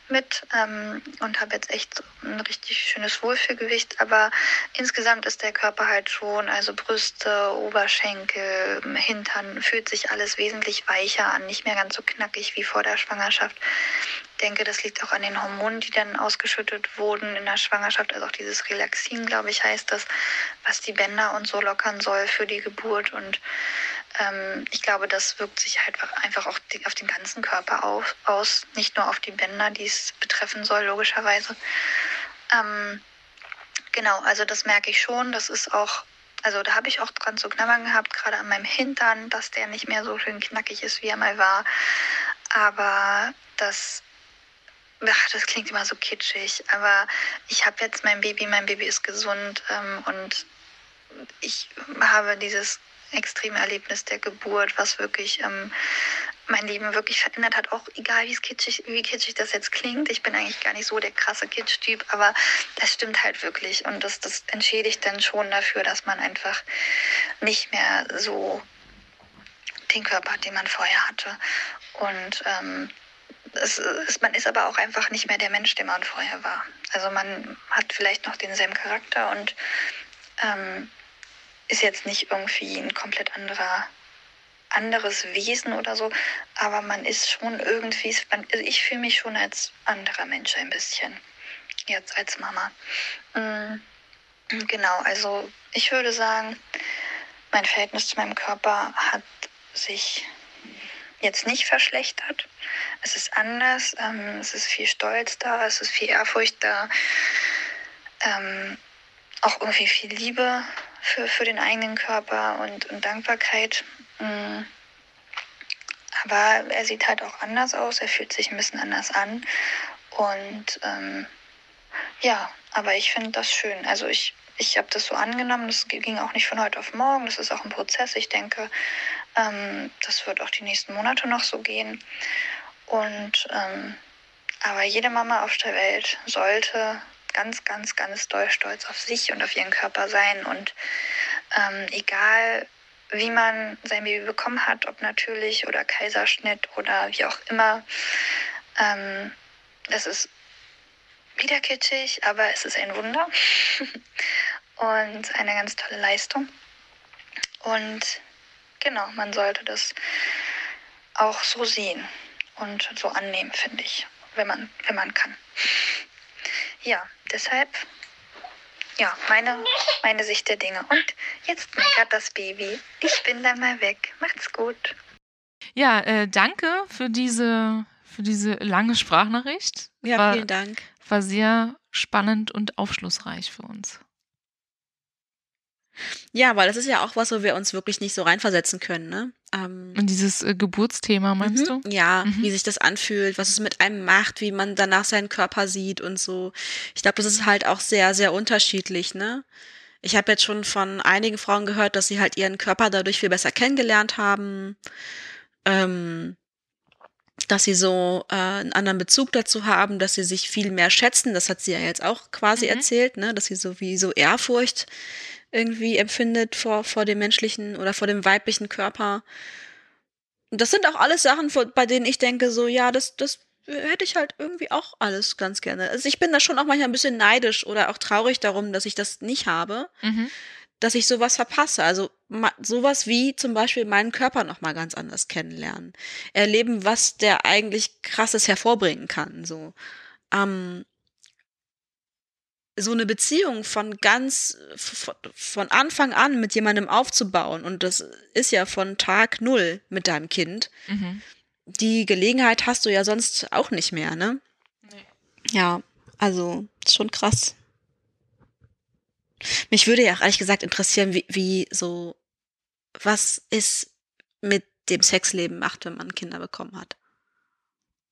mit ähm, und habe jetzt echt ein richtig schönes Wohlfühlgewicht. Aber insgesamt ist der Körper halt schon, also Brüste, Oberschenkel, Hintern, fühlt sich alles wesentlich weicher an, nicht mehr ganz so knackig wie vor der Schwangerschaft. Ich denke, das liegt auch an den Hormonen, die dann ausgeschüttet wurden in der Schwangerschaft. Also auch dieses Relaxin, glaube ich, heißt das, was die Bänder und so lockern soll für die Geburt. Und ähm, ich glaube, das wirkt sich halt einfach auch auf den ganzen Körper auf, aus, nicht nur auf die Bänder, die es betreffen soll, logischerweise. Ähm, genau, also das merke ich schon. Das ist auch, also da habe ich auch dran zu knabbern gehabt, gerade an meinem Hintern, dass der nicht mehr so schön knackig ist, wie er mal war. Aber das Ach, das klingt immer so kitschig, aber ich habe jetzt mein Baby, mein Baby ist gesund ähm, und ich habe dieses extreme Erlebnis der Geburt, was wirklich ähm, mein Leben wirklich verändert hat. Auch egal, wie kitschig, wie kitschig das jetzt klingt. Ich bin eigentlich gar nicht so der krasse Kitsch-Typ, aber das stimmt halt wirklich. Und das, das entschädigt dann schon dafür, dass man einfach nicht mehr so den Körper hat, den man vorher hatte. Und ähm, es ist, man ist aber auch einfach nicht mehr der Mensch, der man vorher war. Also man hat vielleicht noch denselben Charakter und ähm, ist jetzt nicht irgendwie ein komplett anderer anderes Wesen oder so, aber man ist schon irgendwie, man, also ich fühle mich schon als anderer Mensch ein bisschen, jetzt als Mama. Mhm. Genau, also ich würde sagen, mein Verhältnis zu meinem Körper hat sich jetzt nicht verschlechtert. Es ist anders, ähm, es ist viel Stolz da, es ist viel Ehrfurcht da, ähm, auch irgendwie viel Liebe für, für den eigenen Körper und, und Dankbarkeit. Mm. Aber er sieht halt auch anders aus, er fühlt sich ein bisschen anders an. Und ähm, ja, aber ich finde das schön. Also ich, ich habe das so angenommen, das ging auch nicht von heute auf morgen, das ist auch ein Prozess. Ich denke, ähm, das wird auch die nächsten Monate noch so gehen. Und ähm, aber jede Mama auf der Welt sollte ganz, ganz, ganz doll stolz auf sich und auf ihren Körper sein. Und ähm, egal, wie man sein Baby bekommen hat, ob natürlich oder Kaiserschnitt oder wie auch immer, ähm, es ist wieder kitschig, aber es ist ein Wunder und eine ganz tolle Leistung. Und genau, man sollte das auch so sehen und so annehmen, finde ich, wenn man, wenn man kann. Ja, deshalb, ja, meine, meine Sicht der Dinge. Und jetzt meckert das Baby. Ich bin dann mal weg. Macht's gut. Ja, äh, danke für diese, für diese lange Sprachnachricht. Ja, war, vielen Dank. War sehr spannend und aufschlussreich für uns. Ja, weil das ist ja auch was, wo wir uns wirklich nicht so reinversetzen können, ne? Ähm, Und dieses äh, Geburtsthema, meinst mhm, du? Ja, Mhm. wie sich das anfühlt, was es mit einem macht, wie man danach seinen Körper sieht und so. Ich glaube, das ist halt auch sehr, sehr unterschiedlich, ne? Ich habe jetzt schon von einigen Frauen gehört, dass sie halt ihren Körper dadurch viel besser kennengelernt haben, ähm, dass sie so äh, einen anderen Bezug dazu haben, dass sie sich viel mehr schätzen. Das hat sie ja jetzt auch quasi Mhm. erzählt, ne? Dass sie so wie so Ehrfurcht irgendwie empfindet vor, vor dem menschlichen oder vor dem weiblichen Körper. Und das sind auch alles Sachen, bei denen ich denke, so, ja, das, das hätte ich halt irgendwie auch alles ganz gerne. Also ich bin da schon auch manchmal ein bisschen neidisch oder auch traurig darum, dass ich das nicht habe, Mhm. dass ich sowas verpasse. Also sowas wie zum Beispiel meinen Körper nochmal ganz anders kennenlernen. Erleben, was der eigentlich krasses hervorbringen kann. So. Ähm, so eine Beziehung von ganz von, Anfang an mit jemandem aufzubauen und das ist ja von Tag null mit deinem Kind. Mhm. Die Gelegenheit hast du ja sonst auch nicht mehr, ne? Nee. Ja, also ist schon krass. Mich würde ja auch ehrlich gesagt interessieren, wie, wie so was es mit dem Sexleben macht, wenn man Kinder bekommen hat.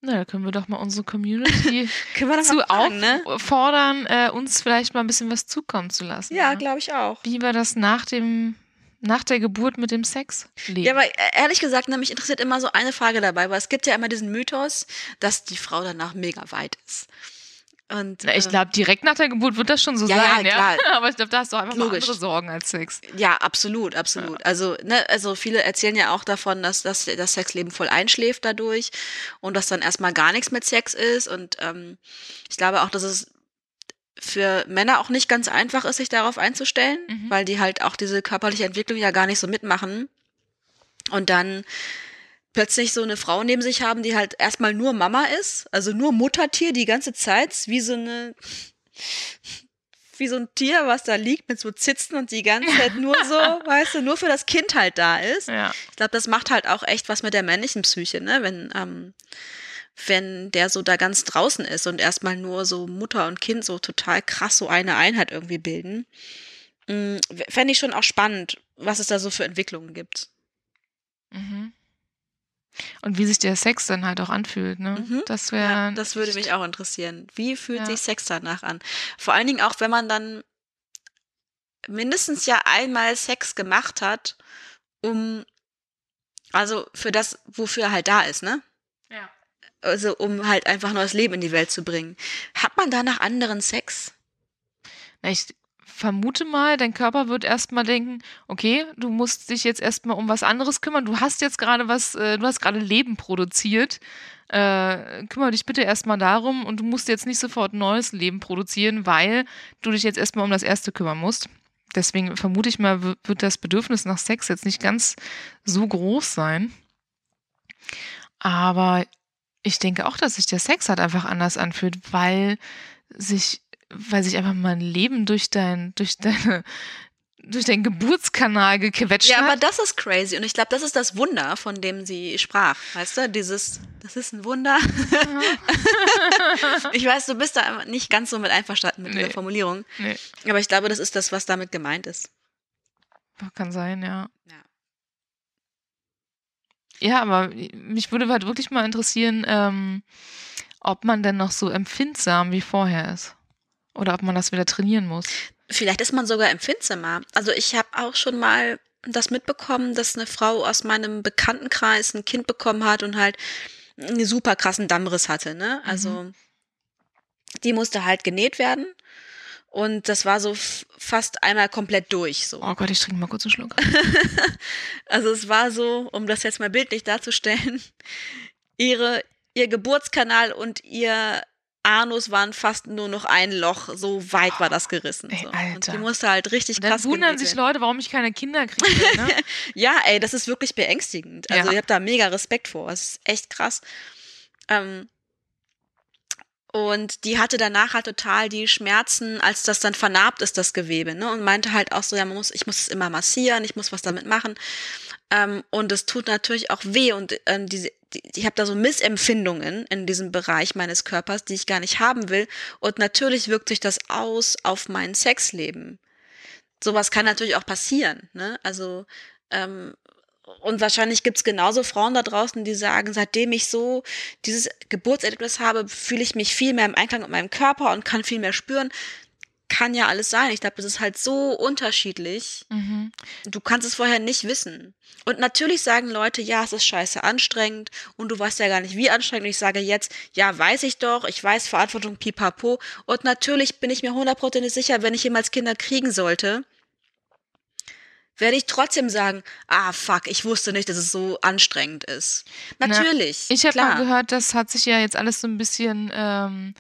Na, da können wir doch mal unsere Community zu fragen, ne? auffordern, äh, uns vielleicht mal ein bisschen was zukommen zu lassen. Ja, ne? glaube ich auch. Wie war das nach dem, nach der Geburt mit dem Sex? Ja, aber äh, ehrlich gesagt, ne, mich interessiert immer so eine Frage dabei, weil es gibt ja immer diesen Mythos, dass die Frau danach mega weit ist. Und, Na, ich äh, glaube, direkt nach der Geburt wird das schon so Ja, ja, sein, ja. klar. Aber ich glaube, da hast du einfach Logisch. andere Sorgen als Sex. Ja, absolut, absolut. Also, ne, also viele erzählen ja auch davon, dass, dass das Sexleben voll einschläft dadurch und dass dann erstmal gar nichts mit Sex ist. Und ähm, ich glaube auch, dass es für Männer auch nicht ganz einfach ist, sich darauf einzustellen, Mhm. weil die halt auch diese körperliche Entwicklung ja gar nicht so mitmachen. Und dann plötzlich so eine Frau neben sich haben, die halt erstmal nur Mama ist, also nur Muttertier die ganze Zeit, wie so eine wie so ein Tier, was da liegt mit so Zitzen und die ganze Zeit nur so, weißt du, nur für das Kind halt da ist. Ja. Ich glaube, das macht halt auch echt was mit der männlichen Psyche, ne? Wenn, ähm, wenn der so da ganz draußen ist und erstmal nur so Mutter und Kind so total krass so eine Einheit irgendwie bilden. Mm, Fände ich schon auch spannend, was es da so für Entwicklungen gibt. Mhm. Und wie sich der Sex dann halt auch anfühlt, ne? Mhm. Das wäre. Ja, das würde mich auch interessieren. Wie fühlt Ja. sich Sex danach an? Vor allen Dingen auch, wenn man dann mindestens ja einmal Sex gemacht hat, um, also für das, wofür er halt da ist, ne? Ja. Also um halt einfach neues Leben in die Welt zu bringen. Hat man danach anderen Sex? Na, ich vermute mal, dein Körper wird erstmal denken, okay, du musst dich jetzt erstmal um was anderes kümmern. Du hast jetzt gerade was, äh, du hast gerade Leben produziert. Äh, kümmere dich bitte erstmal darum und du musst jetzt nicht sofort neues Leben produzieren, weil du dich jetzt erstmal um das erste kümmern musst. Deswegen vermute ich mal, wird das Bedürfnis nach Sex jetzt nicht ganz so groß sein. Aber ich denke auch, dass sich der Sex halt einfach anders anfühlt, weil sich, weil sich einfach mal ein Leben durch dein, durch deine, durch deinen Geburtskanal gequetscht Ja, aber hat. das ist crazy. Und ich glaube, das ist das Wunder, von dem sie sprach. Weißt du, dieses, das ist ein Wunder. ich weiß, du bist da nicht ganz so mit einverstanden mit Nee. dieser Formulierung. Nee, Aber ich glaube, das ist das, was damit gemeint ist. kann sein, ja. Ja. Ja, aber mich würde halt wirklich mal interessieren, ähm, ob man denn noch so empfindsam wie vorher ist. Oder ob man das wieder trainieren muss. Vielleicht ist man sogar empfindsamer. Also ich habe auch schon mal das mitbekommen, dass eine Frau aus meinem Bekanntenkreis ein Kind bekommen hat und halt einen super krassen Dammriss hatte, ne? Also die musste halt genäht werden und das war so fast einmal komplett durch so. Oh Gott, ich trinke mal kurz einen Schluck. Also es war so, um das jetzt mal bildlich darzustellen, ihre, ihr Geburtskanal und ihr Anus waren fast nur noch ein Loch, so weit war das gerissen. Ey, so. Und die musste halt richtig Und dann krass wundern sich. Leute, warum ich keine Kinder kriege. Ne? Ja, ey, das ist wirklich beängstigend. Also Ja. ich habe da mega Respekt vor. Es ist echt krass. Ähm, und die hatte danach halt total die Schmerzen, als das dann vernarbt ist, das Gewebe, ne? Und meinte halt auch so, ja, man muss, ich muss es immer massieren, ich muss was damit machen. Ähm, und es tut natürlich auch weh und ähm, diese, die, ich habe da so Missempfindungen in diesem Bereich meines Körpers, die ich gar nicht haben will. Und natürlich wirkt sich das aus auf mein Sexleben. Sowas kann natürlich auch passieren, ne? Also ähm, und wahrscheinlich gibt's genauso Frauen da draußen, die sagen, seitdem ich so dieses Geburtserlebnis habe, fühle ich mich viel mehr im Einklang mit meinem Körper und kann viel mehr spüren. Kann ja alles sein. Ich glaube, das ist halt so unterschiedlich. Mhm. Du kannst es vorher nicht wissen. Und natürlich sagen Leute, ja, es ist scheiße anstrengend und du weißt ja gar nicht, wie anstrengend. Und ich sage jetzt, ja, weiß ich doch, ich weiß Verantwortung, pipapo. Und natürlich bin ich mir hundertprozentig sicher, wenn ich jemals Kinder kriegen sollte, werde ich trotzdem sagen, ah, fuck, ich wusste nicht, dass es so anstrengend ist. Natürlich. Ich habe mal gehört, das hat sich ja jetzt alles so ein bisschen ähm,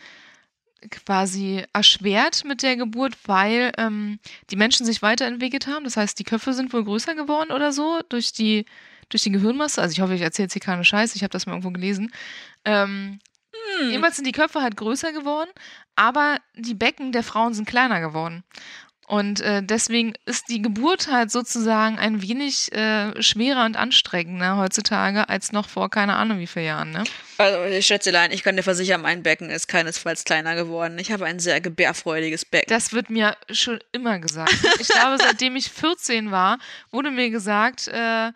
quasi erschwert mit der Geburt, weil ähm, die Menschen sich weiterentwickelt haben. Das heißt, die Köpfe sind wohl größer geworden oder so durch die, durch die Gehirnmasse. Also ich hoffe, ich erzähle jetzt hier keine Scheiße, ich habe das mal irgendwo gelesen. Ähm, Hm. Jedenfalls sind die Köpfe halt größer geworden, aber die Becken der Frauen sind kleiner geworden. Und äh, deswegen ist die Geburt halt sozusagen ein wenig äh, schwerer und anstrengender heutzutage als noch vor keine Ahnung wie vielen Jahren. Ne? Also, Schätzelein, ich kann dir versichern, mein Becken ist keinesfalls kleiner geworden. Ich habe ein sehr gebärfreudiges Becken. Das wird mir schon immer gesagt. Ich glaube, seitdem ich 14 war, wurde mir gesagt, äh,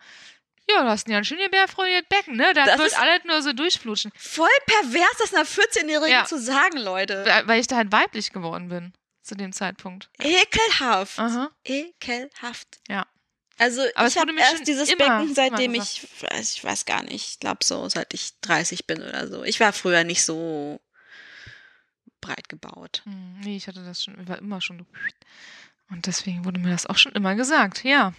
ja, du hast ein ganz schön gebärfreudiges Becken, ne? Das, Das wird alles nur so durchflutschen. Voll pervers, das einer 14-Jährigen Ja. zu sagen, Leute. Weil ich da halt weiblich geworden bin zu dem Zeitpunkt. Ekelhaft. Aha. Ekelhaft. Ja. Also Aber ich habe wurde mir schon erst dieses immer- Becken, seitdem ich, weiß- ich weiß gar nicht, ich glaube so, seit ich 30 bin oder so. Ich war früher nicht so breit gebaut. Hm, nee, ich hatte das schon, war immer schon. Und deswegen wurde mir das auch schon immer gesagt, ja.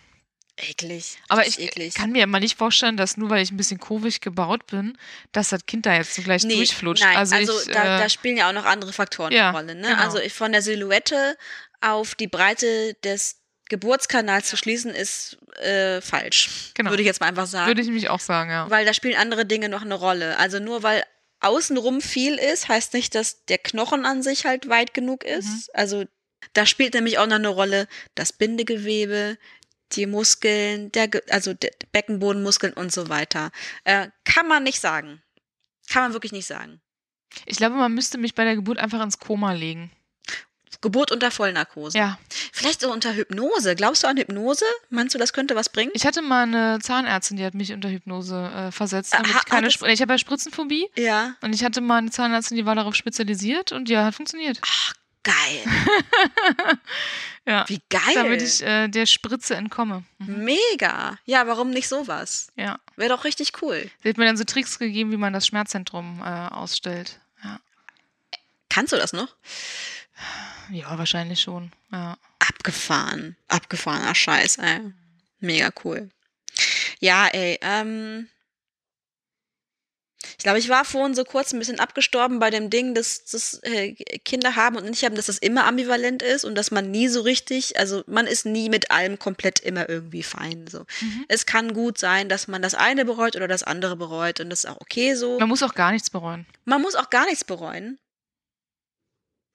Eklig. Aber ich eklig. kann mir immer nicht vorstellen, dass nur weil ich ein bisschen kurvig gebaut bin, dass das Kind da jetzt so gleich Nee, durchflutscht. Nein, also, also, ich, da, äh, da spielen ja auch noch andere Faktoren ja, eine Rolle. Ne? genau. Also von der Silhouette auf die Breite des Geburtskanals zu schließen, ist äh, falsch. Genau. Würde ich jetzt mal einfach sagen. würde ich nämlich auch sagen, ja. weil da spielen andere Dinge noch eine Rolle. Also nur weil außenrum viel ist, heißt nicht, dass der Knochen an sich halt weit genug ist. Mhm. Also da spielt nämlich auch noch eine Rolle das Bindegewebe, die Muskeln, der, also der Beckenbodenmuskeln und so weiter. Äh, kann man nicht sagen. Kann man wirklich nicht sagen. Ich glaube, man müsste mich bei der Geburt einfach ins Koma legen. Geburt unter Vollnarkose. Ja. Vielleicht so unter Hypnose. Glaubst du an Hypnose? Meinst du, das könnte was bringen? Ich hatte mal eine Zahnärztin, die hat mich unter Hypnose äh, versetzt. Damit Ha- ich keine ich habe ja Spritzenphobie Ja. und ich hatte mal eine Zahnärztin, die war darauf spezialisiert und ja, hat funktioniert. Geil. Ja. Wie geil. Damit ich äh, der Spritze entkomme. Mhm. Mega. Ja, warum nicht sowas? Ja. Wäre doch richtig cool. Sie hat mir dann so Tricks gegeben, wie man das Schmerzzentrum äh, ausstellt. Ja. Kannst du das noch? ja, wahrscheinlich schon. Ja. Abgefahren. Abgefahrener Scheiß, ey. Mega cool. Ja, ey, ähm. Ich glaube, ich war vorhin so kurz ein bisschen abgestorben bei dem Ding, dass, dass äh, Kinder haben und nicht haben, dass das immer ambivalent ist und dass man nie so richtig, also man ist nie mit allem komplett immer irgendwie fein. So. Mhm. Es kann gut sein, dass man das eine bereut oder das andere bereut und das ist auch okay so. Man muss auch gar nichts bereuen. Man muss auch gar nichts bereuen.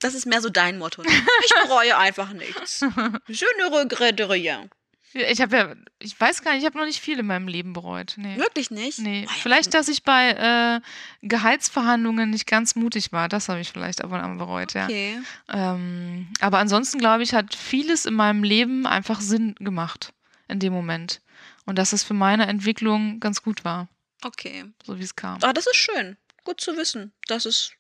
Das ist mehr so dein Motto. Ne? Ich bereue einfach nichts. Je ne regrette rien. Ich habe ja, ich weiß gar nicht, ich habe noch nicht viel in meinem Leben bereut. Nee. Wirklich nicht? Nee, ja, vielleicht, dass ich bei äh, Gehaltsverhandlungen nicht ganz mutig war. Das habe ich vielleicht ab und an bereut, ja. Okay. Ähm, aber ansonsten, glaube ich, hat vieles in meinem Leben einfach Sinn gemacht in dem Moment. Und dass es für meine Entwicklung ganz gut war, Okay. so wie es kam. Ah, das ist schön. Gut zu wissen. Das ist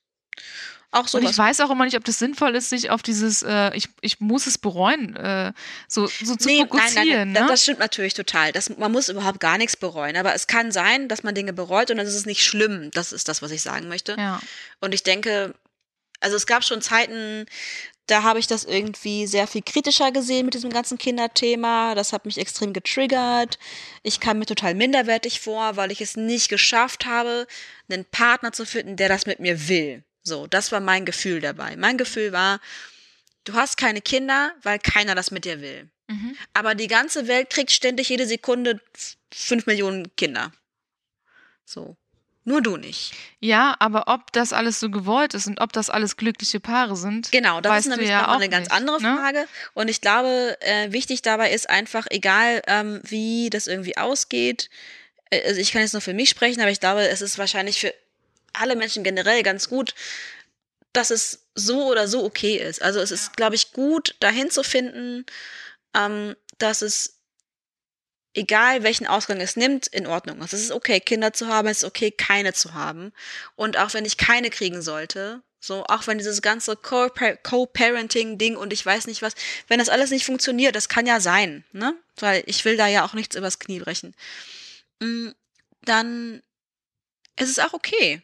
auch so Und ich weiß auch immer nicht, ob das sinnvoll ist, sich auf dieses, äh, ich, ich muss es bereuen, äh, so, so zu Nee, fokussieren. nein, nein, ne? das stimmt natürlich total. Das, man muss überhaupt gar nichts bereuen. Aber es kann sein, dass man Dinge bereut und dann ist es nicht schlimm. Das ist das, was ich sagen möchte. ja. Und ich denke, also es gab schon Zeiten, da habe ich das irgendwie sehr viel kritischer gesehen mit diesem ganzen Kinderthema. Das hat mich extrem getriggert. Ich kam mir total minderwertig vor, weil ich es nicht geschafft habe, einen Partner zu finden, der das mit mir will. So, das war mein Gefühl dabei. Mein Gefühl war, du hast keine Kinder, weil keiner das mit dir will. Mhm. Aber die ganze Welt kriegt ständig jede Sekunde fünf Millionen Kinder. So. Nur du nicht. ja, aber ob das alles so gewollt ist und ob das alles glückliche Paare sind, Genau, das ist nämlich ja nochmal auch eine ganz nicht, andere ne? Frage. Und ich glaube, äh, wichtig dabei ist einfach, egal ähm, wie das irgendwie ausgeht, äh, also ich kann jetzt nur für mich sprechen, aber ich glaube, es ist wahrscheinlich für alle Menschen generell ganz gut, dass es so oder so okay ist. Also es ist, glaube ich, gut, dahin zu finden, ähm, dass es egal welchen Ausgang es nimmt, in Ordnung ist. Es ist okay, Kinder zu haben, es ist okay, keine zu haben. Und auch wenn ich keine kriegen sollte, so, auch wenn dieses ganze Co-Pa- Co-Parenting-Ding und ich weiß nicht was, wenn das alles nicht funktioniert, das kann ja sein, ne? Weil ich will da ja auch nichts übers Knie brechen. Mm, Dann ist es auch okay,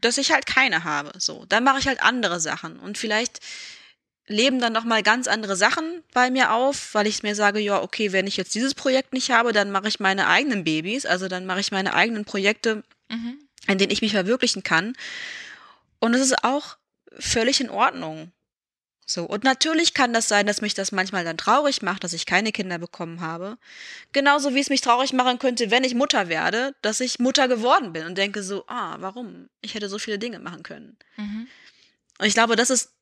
dass ich halt keine habe, so. Dann mache ich halt andere Sachen und vielleicht leben dann noch mal ganz andere Sachen bei mir auf, weil ich mir sage, ja, okay, wenn ich jetzt dieses Projekt nicht habe, dann mache ich meine eigenen Babys, also dann mache ich meine eigenen Projekte, Mhm. in denen ich mich verwirklichen kann. Und es ist auch völlig in Ordnung. So. Und natürlich kann das sein, dass mich das manchmal dann traurig macht, dass ich keine Kinder bekommen habe. Genauso wie es mich traurig machen könnte, wenn ich Mutter werde, dass ich Mutter geworden bin und denke so, ah, warum? Ich hätte so viele Dinge machen können. Mhm. Und ich glaube, das ist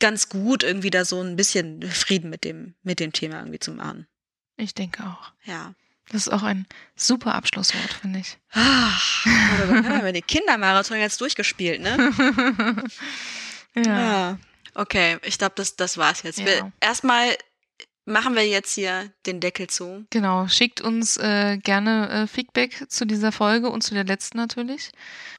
ganz gut, irgendwie da so ein bisschen Frieden mit dem, mit dem Thema irgendwie zu machen. Ich denke auch. Ja. Das ist auch ein super Abschlusswort, finde ich. Ah, aber wir haben ja den Kindermarathon jetzt durchgespielt, ne? ja. Ja. Okay, ich glaube, das, das war's jetzt. Ja. erstmal machen wir jetzt hier den Deckel zu. Genau, schickt uns äh, gerne äh, Feedback zu dieser Folge und zu der letzten natürlich.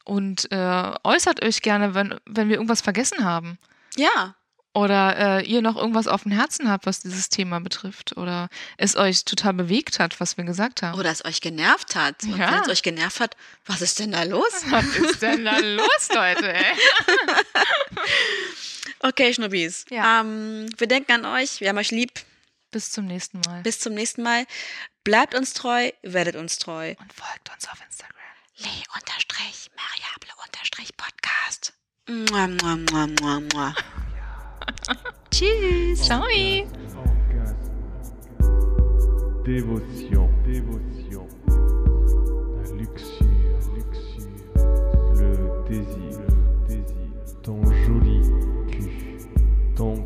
Und äh, äußert euch gerne, wenn, wenn wir irgendwas vergessen haben. Ja. oder äh, ihr noch irgendwas auf dem Herzen habt, was dieses Thema betrifft oder es euch total bewegt hat, was wir gesagt haben. Oder es euch genervt hat. Und Ja. wenn es euch genervt hat, was ist denn da los? Was ist denn da los, Leute? Okay, Schnubbis. Ja. Ähm, wir denken an euch, wir haben euch lieb. Bis zum nächsten Mal. Bis zum nächsten Mal. Bleibt uns treu, werdet uns treu. Und folgt uns auf Instagram. Le-Mariable-Podcast. Mua, mua, mua, mua, mua. Tschüss. Ciao. Orgasme. Dévotion, dévotion. Então,